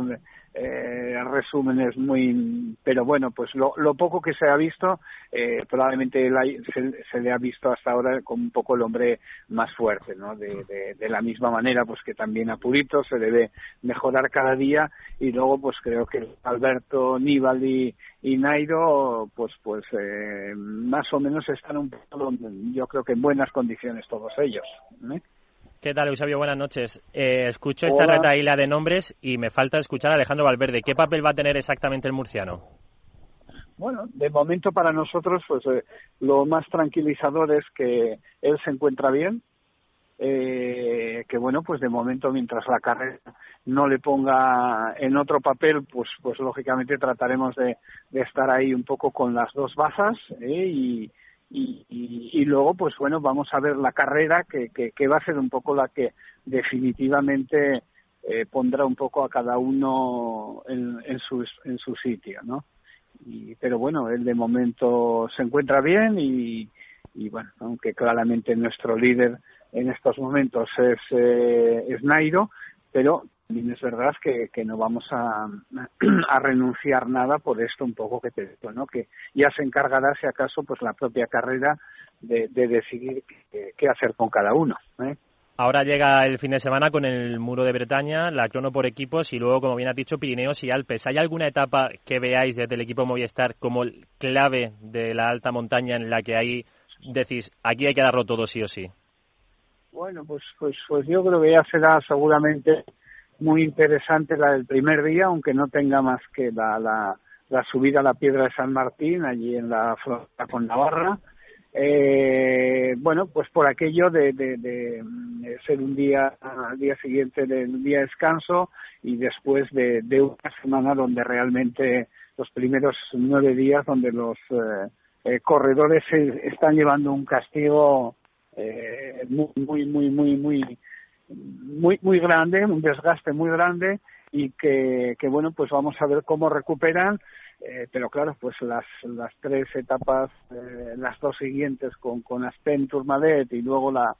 eh, resúmenes muy pero bueno pues lo, lo poco que se ha visto eh, probablemente hay- se, se le ha visto hasta ahora como un poco el hombre más fuerte no de, la misma manera pues que también a Purito se debe mejorar cada día y luego pues creo que Alberto Nibali y Nairo pues pues eh, más o menos están un poco yo creo que en buenas condiciones todos ellos ¿eh? ¿Qué tal, Eusebio? Buenas noches. Eh, escucho esta Hola. retaíla de nombres y me falta escuchar a Alejandro Valverde. ¿Qué papel va a tener exactamente el murciano? Bueno, de momento para nosotros, pues eh, lo más tranquilizador es que él se encuentra bien, eh, que bueno, pues de momento mientras la carrera no le ponga en otro papel, pues pues lógicamente trataremos de, de estar ahí un poco con las dos bazas ¿eh? y, y, y, y luego pues bueno vamos a ver la carrera que, que, que va a ser un poco la que definitivamente eh, pondrá un poco a cada uno en, en, su, en su sitio, ¿no? Y, pero bueno, él de momento se encuentra bien y, y bueno, aunque claramente nuestro líder en estos momentos es, eh, es Nairo, pero también es verdad que, que no vamos a, a renunciar nada por esto un poco que te digo, ¿no? Que ya se encargará, si acaso, pues la propia carrera de, de decidir qué, qué hacer con cada uno, ¿eh? Ahora llega el fin de semana con el Muro de Bretaña, la crono por equipos y luego, como bien has dicho, Pirineos y Alpes. ¿Hay alguna etapa que veáis desde el equipo Movistar como clave de la alta montaña en la que ahí decís, aquí hay que darlo todo sí o sí? Bueno, pues, pues, pues yo creo que ya será seguramente muy interesante la del primer día, aunque no tenga más que la, la, la subida a la Piedra de San Martín, allí en la frontera con Navarra. Eh, bueno, pues por aquello de, de, de, de ser un día al día siguiente del día de descanso y después de, de una semana donde realmente los primeros nueve días donde los eh, eh, corredores están llevando un castigo eh, muy muy muy muy muy muy muy grande un desgaste muy grande y que, que bueno pues vamos a ver cómo recuperan eh, pero claro pues las las tres etapas eh, las dos siguientes con con Aspen Tourmalet y luego la,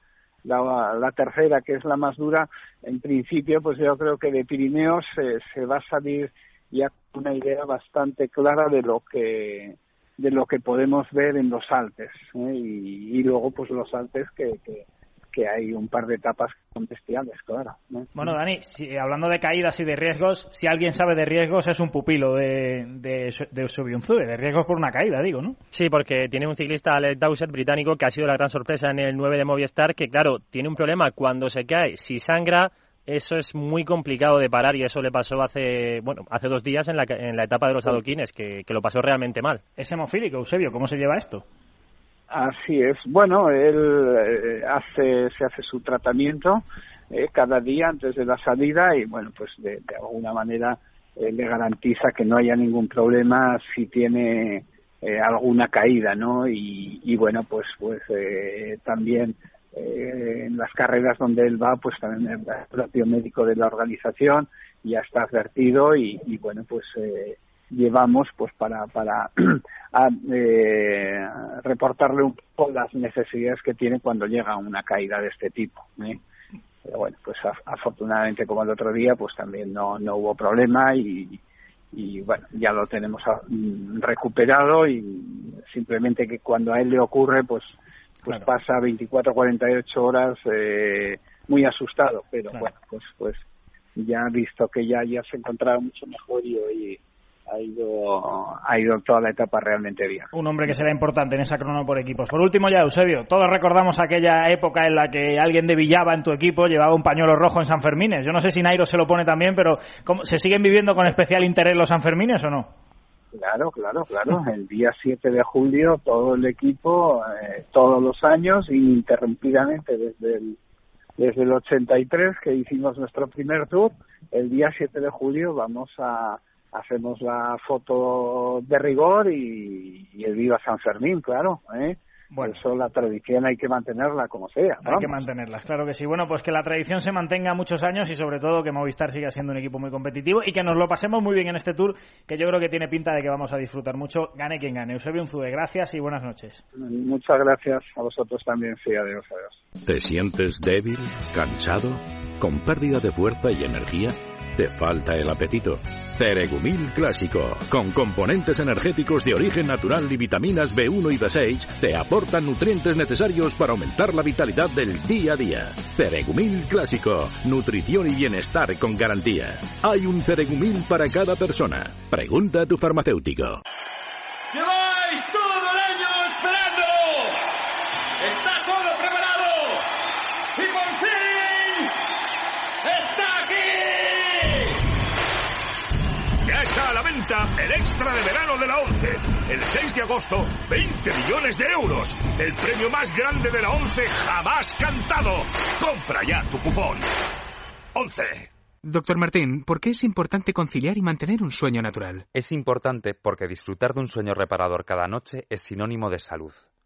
la la tercera que es la más dura en principio pues yo creo que de Pirineos se se va a salir ya una idea bastante clara de lo que de lo que podemos ver en los Alpes ¿eh? y, y luego pues los Alpes que, que que hay un par de etapas bestiales, claro. ¿no? Bueno, Dani, si, hablando de caídas y de riesgos, si alguien sabe de riesgos es un pupilo de, de, de de riesgos por una caída, digo, ¿no? Sí, porque tiene un ciclista, Alex Dowsett, británico, que ha sido la gran sorpresa en el 9 de Movistar, que claro, tiene un problema cuando se cae, si sangra, eso es muy complicado de parar y eso le pasó hace bueno hace dos días en la, en la etapa de los adoquines, que, que lo pasó realmente mal. Es hemofílico, Eusebio, ¿cómo se lleva esto? Así es. Bueno, él eh, hace, se hace su tratamiento eh, cada día antes de la salida y bueno, pues de, alguna manera eh, le garantiza que no haya ningún problema si tiene eh, alguna caída, ¿no? Y, bueno, pues pues eh, también en las carreras donde él va, pues también el propio médico de la organización ya está advertido y, y bueno, pues llevamos pues para para a, eh, reportarle un poco las necesidades que tiene cuando llega una caída de este tipo ¿eh? pero bueno pues a, afortunadamente como el otro día pues también no no hubo problema y y bueno ya lo tenemos a, mm, recuperado y simplemente que cuando a él le ocurre pues pues Claro. pasa 24 48 horas eh, muy asustado pero Claro. bueno pues pues ya visto que ya ya se encontraba mucho mejor y hoy ha ido ha ido toda la etapa realmente bien. Un hombre que será importante en esa crono por equipos. Por último ya, Eusebio, todos recordamos aquella época en la que alguien de Villaba en tu equipo llevaba un pañuelo rojo en San Fermines. Yo no sé si Nairo se lo pone también, pero ¿cómo- ¿se siguen viviendo con especial interés los San Fermines o no? Claro, claro, claro. El día 7 de julio todo el equipo, eh, todos los años, ininterrumpidamente desde el desde el 83 que hicimos nuestro primer tour. El día 7 de julio vamos a hacemos la foto de rigor y, y el Viva San Fermín, claro. ¿eh? Bueno. Eso la tradición hay que mantenerla como sea. Hay que mantenerla, claro que sí. Bueno, pues que la tradición se mantenga muchos años y sobre todo que Movistar siga siendo un equipo muy competitivo y que nos lo pasemos muy bien en este tour, que yo creo que tiene pinta de que vamos a disfrutar mucho. Gane quien gane. Eusebio Unzube, gracias y buenas noches. Muchas gracias a vosotros también. Sí, adiós, adiós. ¿Te sientes débil, cansado, con pérdida de fuerza y energía? ¿Te falta el apetito? Ceregumil Clásico, con componentes energéticos de origen natural y vitaminas B1 y B6, te aportan nutrientes necesarios para aumentar la vitalidad del día a día. Ceregumil Clásico, nutrición y bienestar con garantía. Hay un Ceregumil para cada persona. Pregunta a tu farmacéutico. ¡Lleváis el extra de verano de la 11. El 6 de agosto, 20 millones de euros. El premio más grande de la 11 jamás cantado. Compra ya tu cupón. 11. Doctor Martín, ¿por qué es importante conciliar y mantener un sueño natural? Es importante porque disfrutar de un sueño reparador cada noche es sinónimo de salud.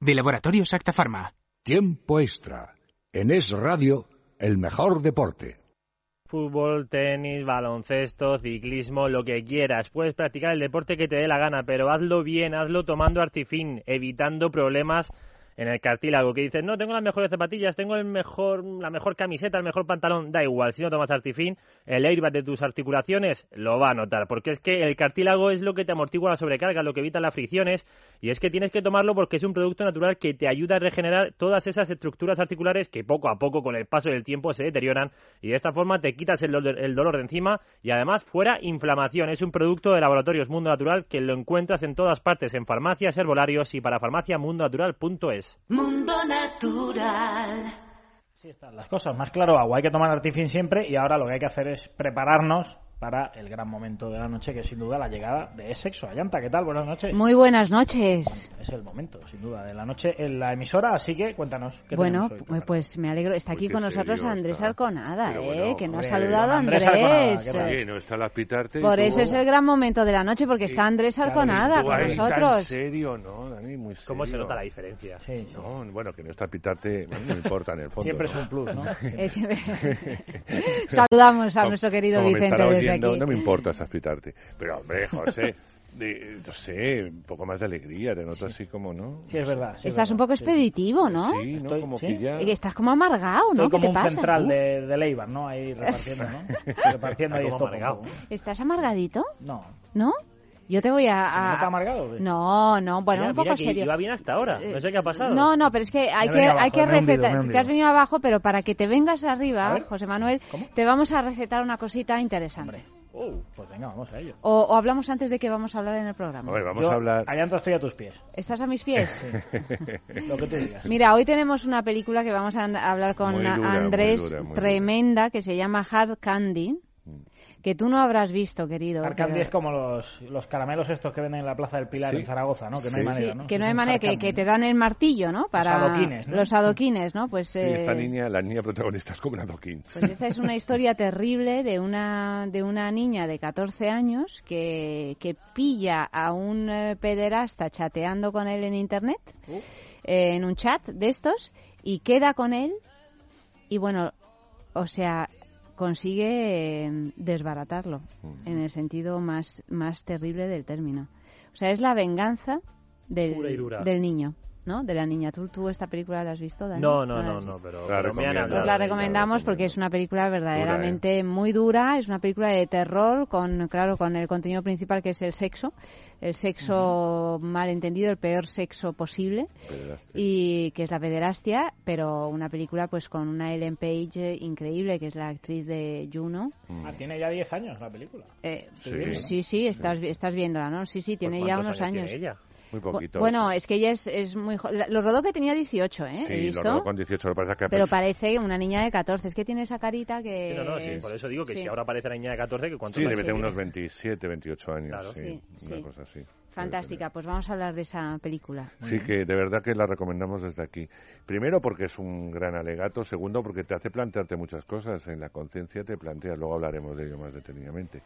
De Laboratorios Acta Pharma. Tiempo extra. En Es Radio, el mejor deporte. Fútbol, tenis, baloncesto, ciclismo, lo que quieras. Puedes practicar el deporte que te dé la gana, pero hazlo bien, hazlo tomando artifin, evitando problemas en el cartílago que dices, no, tengo las mejores zapatillas, tengo el mejor, la mejor camiseta, el mejor pantalón, da igual, si no tomas Artifin, el airbag de tus articulaciones lo va a notar, porque es que el cartílago es lo que te amortigua la sobrecarga, lo que evita las fricciones, y es que tienes que tomarlo porque es un producto natural que te ayuda a regenerar todas esas estructuras articulares que poco a poco con el paso del tiempo se deterioran, y de esta forma te quitas el, el dolor de encima y además fuera inflamación. Es un producto de Laboratorios Mundo Natural que lo encuentras en todas partes, en farmacias, herbolarios y para farmaciamundonatural.es. Mundo Natural. Así están las cosas. Más claro, agua. Hay que tomar Artifin siempre y ahora lo que hay que hacer es prepararnos para el gran momento de la noche, que es sin duda la llegada de Sexo Allanta. ¿Qué tal? Buenas noches. Muy buenas noches. Es el momento, sin duda, de la noche en la emisora, así que cuéntanos. ¿qué Bueno, hoy? pues, pues me alegro. Está aquí qué con nosotros serio Andrés está. Arconada, ¿eh? que no ha saludado a Andrés Andrés. Oye, no está la pitarte. Por tú- eso es el gran momento de la noche, porque está Andrés Arconada con ahí, nosotros. En serio, ¿no, Dani? Muy serio. ¿Cómo se nota la diferencia? Sí, sí. No, bueno, que no está pitarte, no importa en el fondo. Siempre es un plus, ¿no? Saludamos a nuestro querido Vicente oyendo, aquí. No me importa pitarte. Pero, hombre, José, de- no sé, un poco más de alegría, te noto así como, ¿no? Sí, es verdad. sí, es Estás un verdad. poco expeditivo, ¿no? Sí, ¿no? Estoy- como ¿sí? que ya... Y Estás como amargado, Estoy ¿no? ¿Qué como te un pasa? central de, de Leibar, ¿no? Ahí repartiendo, ¿no? repartiendo ahí Como esto. ¿Estás amargadito? No. ¿No? Yo te voy a... ¿Se a- nota amargado? No, no, bueno, Mira, un poco mira que serio. Iba bien hasta ahora. No sé qué ha pasado. No, no, pero es que hay Me que, hay que recetar. hundido. Te has venido abajo, pero para que te vengas A arriba, ver. José Manuel, ¿Cómo? te vamos a recetar una cosita interesante. Uh, pues venga, vamos a ello. O, o hablamos antes de que vamos a hablar en el programa. A ver, vamos Yo, a hablar... Allanta estoy a tus pies. ¿Estás a mis pies? Lo que tú digas. Mira, hoy tenemos una película que vamos a hablar con Muy dura, muy Andrés, dura, muy dura. tremenda, que se llama Hard Candy, que tú no habrás visto, querido. Arcandi pero- es como los, los caramelos estos que venden en la Plaza del Pilar Sí. en Zaragoza, ¿no? Que no hay manera, Sí, ¿no? que no hay un manera, que, te dan el martillo, ¿no? Para adoquines, ¿no? Los adoquines, ¿no? Pues, esta eh, niña, la niña protagonista es como una adoquín. Pues esta es una historia terrible de una, de una niña de 14 años que, que pilla a un eh, pederasta chateando con él en internet, eh, en un chat de estos, y queda con él y bueno, o sea, consigue eh, desbaratarlo en el sentido más, más terrible del término. O sea, es la venganza del, Pura y dura. del niño. ¿No? De la niña. ¿Tú, tú esta película la has visto, Dani? No, no, la no, no, pero, La pero me han recomiendo. hablado Os la recomendamos porque es una película verdaderamente muy dura, es una película de terror con, claro, con el contenido principal que es el sexo, el sexo malentendido, el peor sexo posible y que es la pederastia, pero una película pues con una Ellen Page eh, increíble que es la actriz de Juno. Ah, tiene ya 10 años la película. Eh, ¿no? sí, sí, estás, estás viéndola, ¿no? Sí, sí, tiene ya unos años. Muy poquito. Bueno, es que ella es, es muy... jo- la- Lo rodó que tenía 18, ¿eh? sí, He lo visto. rodó con 18, lo que pasa es que Pero parece una niña de 14. Es que tiene esa carita que... Sí, no, no, sí, por eso digo que sí. si ahora aparece la niña de 14, que cuánto Sí, debe tener tiene? unos 27, 28 años. Claro. sí, Sí, una sí. cosa así. Fantástica, pues vamos a hablar de esa película. Sí, que de verdad que la recomendamos desde aquí. Primero porque es un gran alegato, segundo porque te hace plantearte muchas cosas, en la conciencia te planteas, luego hablaremos de ello más detenidamente.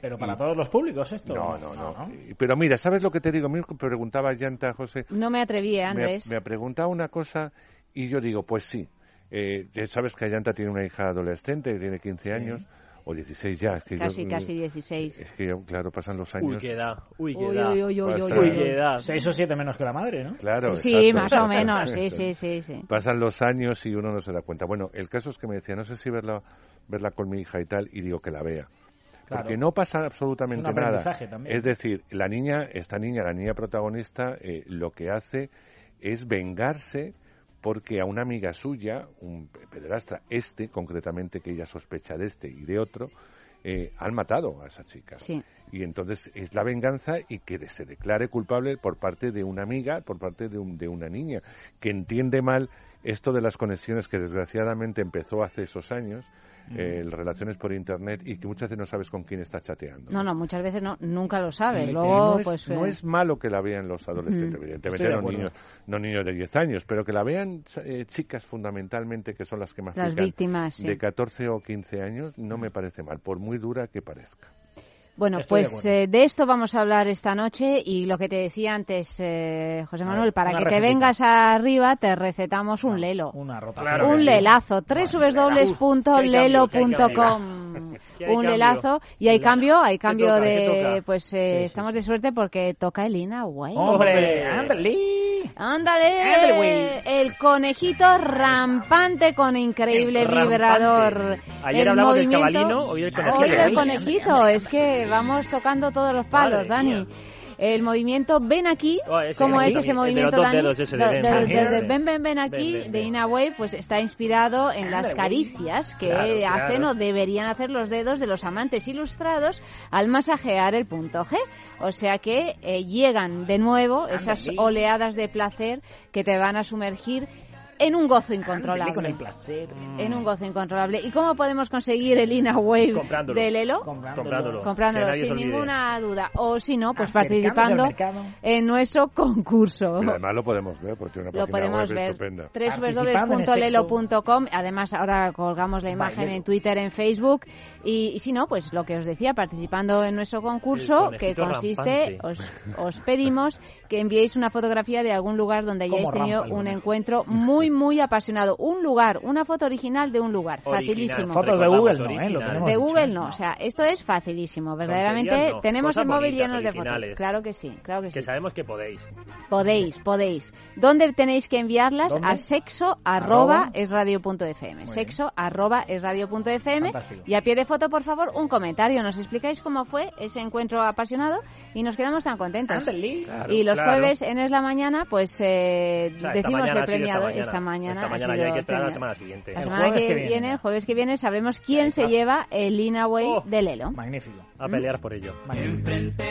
Pero para Y- todos los públicos esto. No, no, no. Y- Pero mira, ¿sabes lo que te digo? Me preguntaba Yanta, José. No me atreví, ¿eh, me, ha- Andrés. me ha preguntado una cosa y yo digo, pues sí. Eh, sabes que Ayanta tiene una hija adolescente, tiene 15 años, o 16 ya. Es que yo- Casi, casi 16. Es que, claro, pasan los años. Uy, qué edad. Uy, qué edad. uy, uy, uy, uy, Pasa- uy, qué edad. 6 o 7 menos que la madre, ¿no? Claro. Sí, exacto, más o menos, sí, sí, sí, sí. Pasan los años y uno no se da cuenta. Bueno, el caso es que me decía, no sé si verla, verla con mi hija y tal, y digo que la vea. Claro. Porque no pasa absolutamente Es un nada. también. Es decir, la niña, esta niña, la niña protagonista, eh, lo que hace es vengarse porque a una amiga suya, un pederastra, este concretamente, que ella sospecha de este y de otro, eh, han matado a esa chica. Sí. Y entonces es la venganza y que se declare culpable por parte de una amiga, por parte de, un- de una niña, que entiende mal esto de las conexiones que desgraciadamente empezó hace esos años, eh, relaciones por internet y que muchas veces no sabes con quién está chateando. No, no, muchas veces no, nunca lo sabes. Luego, no, es, pues... no eh, es malo que la vean los adolescentes, Ujú. evidentemente no niños, no niños de 10 años, pero que la vean eh, chicas fundamentalmente, que son las que más Las víctimas, sí. de 14 o 15 años, no me parece mal, por muy dura que parezca. Bueno, Estoy de pues acuerdo. eh, de esto vamos a hablar esta noche y lo que te decía antes, eh, José Manuel, ver, para que te vengas arriba te recetamos un lelo. Una rota. un lelazo, www.lelo.com. Un lelazo y hay cambio, hay ¿Qué cambio de, pues eh, estamos de suerte porque toca Elina Way. ¡Hombre! ¡Ándale! Ándale, Ándale, güey. el conejito rampante con increíble vibrador. Ayer El hablamos del movimiento- cabalino, hoy del conejito. Hoy del conejito, es que vamos tocando todos los palos, Dani. El movimiento Ven aquí, Oh, ese, ¿cómo es aquí. ese movimiento, Dani? ven, ven, ven. aquí, Ven, ven, de Ina Way, pues está inspirado en las caricias que Claro, hacen claro. o deberían hacer los dedos de los amantes ilustrados al masajear el punto G. O sea que eh, llegan de nuevo esas oleadas de placer que te van a sumergir en un gozo incontrolable. con el placer. En un gozo incontrolable. ¿Y cómo podemos conseguir el Ina Wave Comprándolo. de Lelo? Comprándolo. Comprándolo, sin ninguna duda. O si no, pues participando en nuestro concurso. Y además lo podemos ver porque tiene una Lo página podemos web ver. estupenda. www.lelo.com. Además, ahora colgamos la imagen Bailelo. en Twitter, en Facebook. Y, y si no, pues lo que os decía, participando en nuestro concurso, que consiste, os, os pedimos que enviéis una fotografía de algún lugar donde hayáis tenido un encuentro muy, muy apasionado. Un lugar, una foto original de un lugar. Original. Facilísimo. Fotos de Google no, ¿eh? Lo tenemos De dicho, Google no, o sea, esto es facilísimo, verdaderamente no, tenemos cosas el móvil lleno de fotos. Claro que sí, claro que sí. Que sabemos que podéis. Podéis, podéis. ¿Dónde tenéis que enviarlas? ¿Dónde? A sexo arroba Arroba. es radio.fm. bien. Sexo arroba es radio.fm. Fantástico. Y a pie de foto, por favor, un comentario. Nos explicáis cómo fue ese encuentro apasionado y nos quedamos tan contentos. Claro, y los claro. jueves en Es la Mañana, pues eh, O sea, decimos el premiado. Esta mañana, Esta mañana, Esta ha mañana sido ya hay que esperar a la semana siguiente. La El semana jueves que, que viene, viene. el jueves que viene, sabremos quién se lleva el Inaway Oh. de Lelo. Magnífico. A pelear por ello. Magnífico.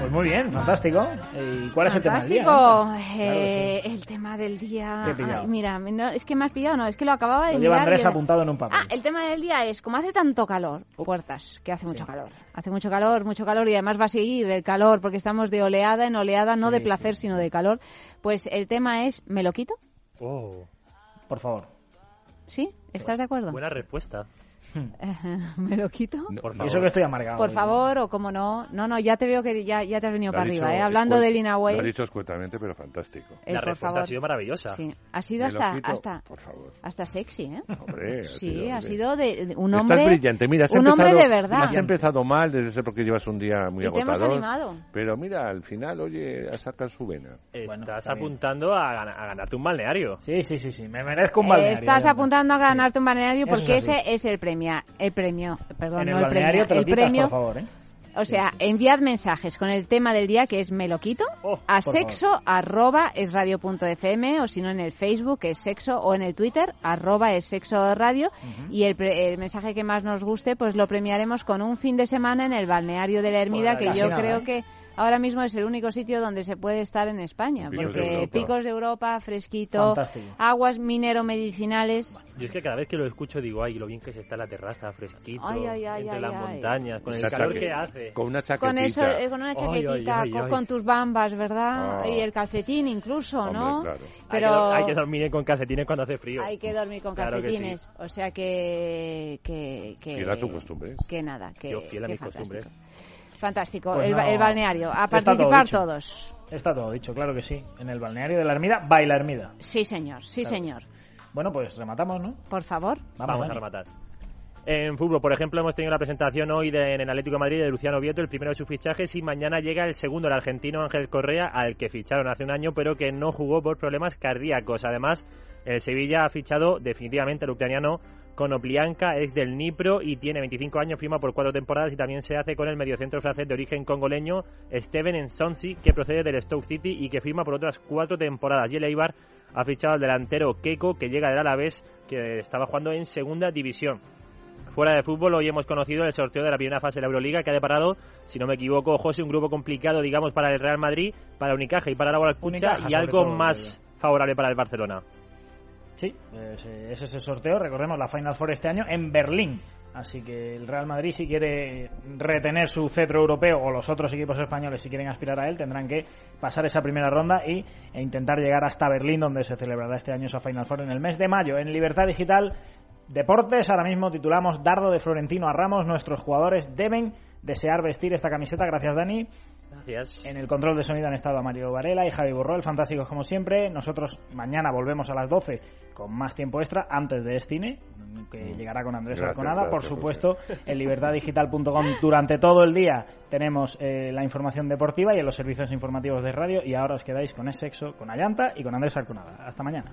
Pues muy bien, fantástico. ¿Y cuál es el tema del día? Eh, Claro El tema del día. Te he pillado. Ay, mira, no, es que me has pillado, no, es que lo acababa de Lo lleva mirar. Andrés y- apuntado en un papel. Ah, el tema del día es, como hace tanto calor, puertas, que hace mucho calor. Hace mucho calor, mucho calor y además va a seguir el calor porque estamos de oleada en oleada, no de Sí, placer, sino de calor. Pues el tema es, ¿me lo quito? Oh, Por favor. ¿Sí? ¿Estás de acuerdo? buena respuesta. ¿Me lo quito? por favor. Eso que estoy amargado. Por favor, o como no. No, no, ya te veo que ya, ya te has venido para arriba, ¿eh? Hablando de Lina Way. Lo ha dicho escuetamente, pero fantástico. Eh, la respuesta ha sido maravillosa. Sí, ha sido hasta, hasta, por favor. hasta sexy, ¿eh? Hombre, sí, ha sido de, un hombre. Estás brillante, mira, has un empezado, hombre de verdad. Has empezado mal, desde ser porque llevas un día muy y agotador. Te hemos animado. Pero mira, al final, oye, has sacado su vena. Estás apuntando a, a, ganarte un balneario. Sí, sí, sí, sí, me merezco un balneario. Estás apuntando a ganarte un balneario porque ese es el premio, el premio, perdón, en no el, el premio, el quitas. Por favor, ¿eh? O sea, enviad mensajes con el tema del día que es me lo quito oh, a sexo arroba es radio punto fm o si no en el Facebook es sexo o en el Twitter arroba es sexo radio Uh -huh. y el, el, mensaje que más nos guste pues lo premiaremos con un fin de semana en el balneario de la Ermida que yo nada, creo ¿eh? que ahora mismo es el único sitio donde se puede estar en España Picos porque de picos de Europa, fresquito, Fantástico. aguas minero-medicinales. Yo es que cada vez que lo escucho digo, ay, lo bien que se está en la terraza, fresquito, Ay, ay, ay, entre ay, las ay. montañas, con el calor chaque- que hace. Con una chaquetita. Con eso, eh, con una Ay, chaquetita, ay, ay, con, ay. con tus bambas, ¿verdad? Ah. Y el calcetín incluso, Hombre, ¿no? claro. Pero Hay, que, do- hay que dormir con calcetines cuando hace frío. hay que dormir con Claro calcetines. O sea que... que, que Fiel a tus costumbres. Que nada, que... Yo fiel a mis fantástico. costumbres. Fantástico. Pues el, ba- no, el balneario. A todo participar todos. Está todo dicho, claro que sí. En el balneario de la Ermida, baila Ermida. Sí, señor. Sí, Claro. señor. Bueno, pues rematamos, ¿no? Por favor. Vamos, a rematar. En fútbol, por ejemplo, hemos tenido la presentación hoy de- en el Atlético de Madrid de Luciano Vieto, el primero de sus fichajes, y mañana llega el segundo, el argentino Ángel Correa, al que ficharon hace un año, pero que no jugó por problemas cardíacos. Además, el Sevilla ha fichado definitivamente al ucraniano Konoplianka, es del Nipro y tiene 25 años, firma por cuatro temporadas y también se hace con el mediocentro francés de origen congoleño Steven Ensonsi, que procede del Stoke City y que firma por otras cuatro temporadas. Y el Eibar ha fichado al delantero Keiko, que llega del Alavés, que estaba jugando en segunda división. Fuera de fútbol, hoy hemos conocido el sorteo de la primera fase de la Euroliga que ha deparado, si no me equivoco, José, un grupo complicado, digamos, para el Real Madrid, para Unicaja y para la Guadalajara Unicaja, y algo más favorable para el Barcelona. Sí, ese ese es el sorteo. Recordemos la Final Four este año en Berlín. Así que el Real Madrid, si quiere retener su cetro europeo, o los otros equipos españoles, si quieren aspirar a él, tendrán que pasar esa primera ronda y, e intentar llegar hasta Berlín, donde se celebrará este año esa Final Four en el mes de mayo. En Libertad Digital, Deportes, ahora mismo titulamos Dardo de Florentino a Ramos. Nuestros jugadores deben desear vestir esta camiseta. Gracias, Dani. Gracias. En el control de sonido han estado Mario Varela y Javi Burrol, fantásticos como siempre. Nosotros mañana volvemos a las 12 con más tiempo extra antes de Destine, que llegará con Andrés Mm. Gracias, Arconada. Por gracias, supuesto, en libertaddigital.com durante todo el día tenemos eh, la información deportiva y en los servicios informativos de radio. Y ahora os quedáis con Es Sexo, con Ayanta y con Andrés Arconada. Hasta mañana.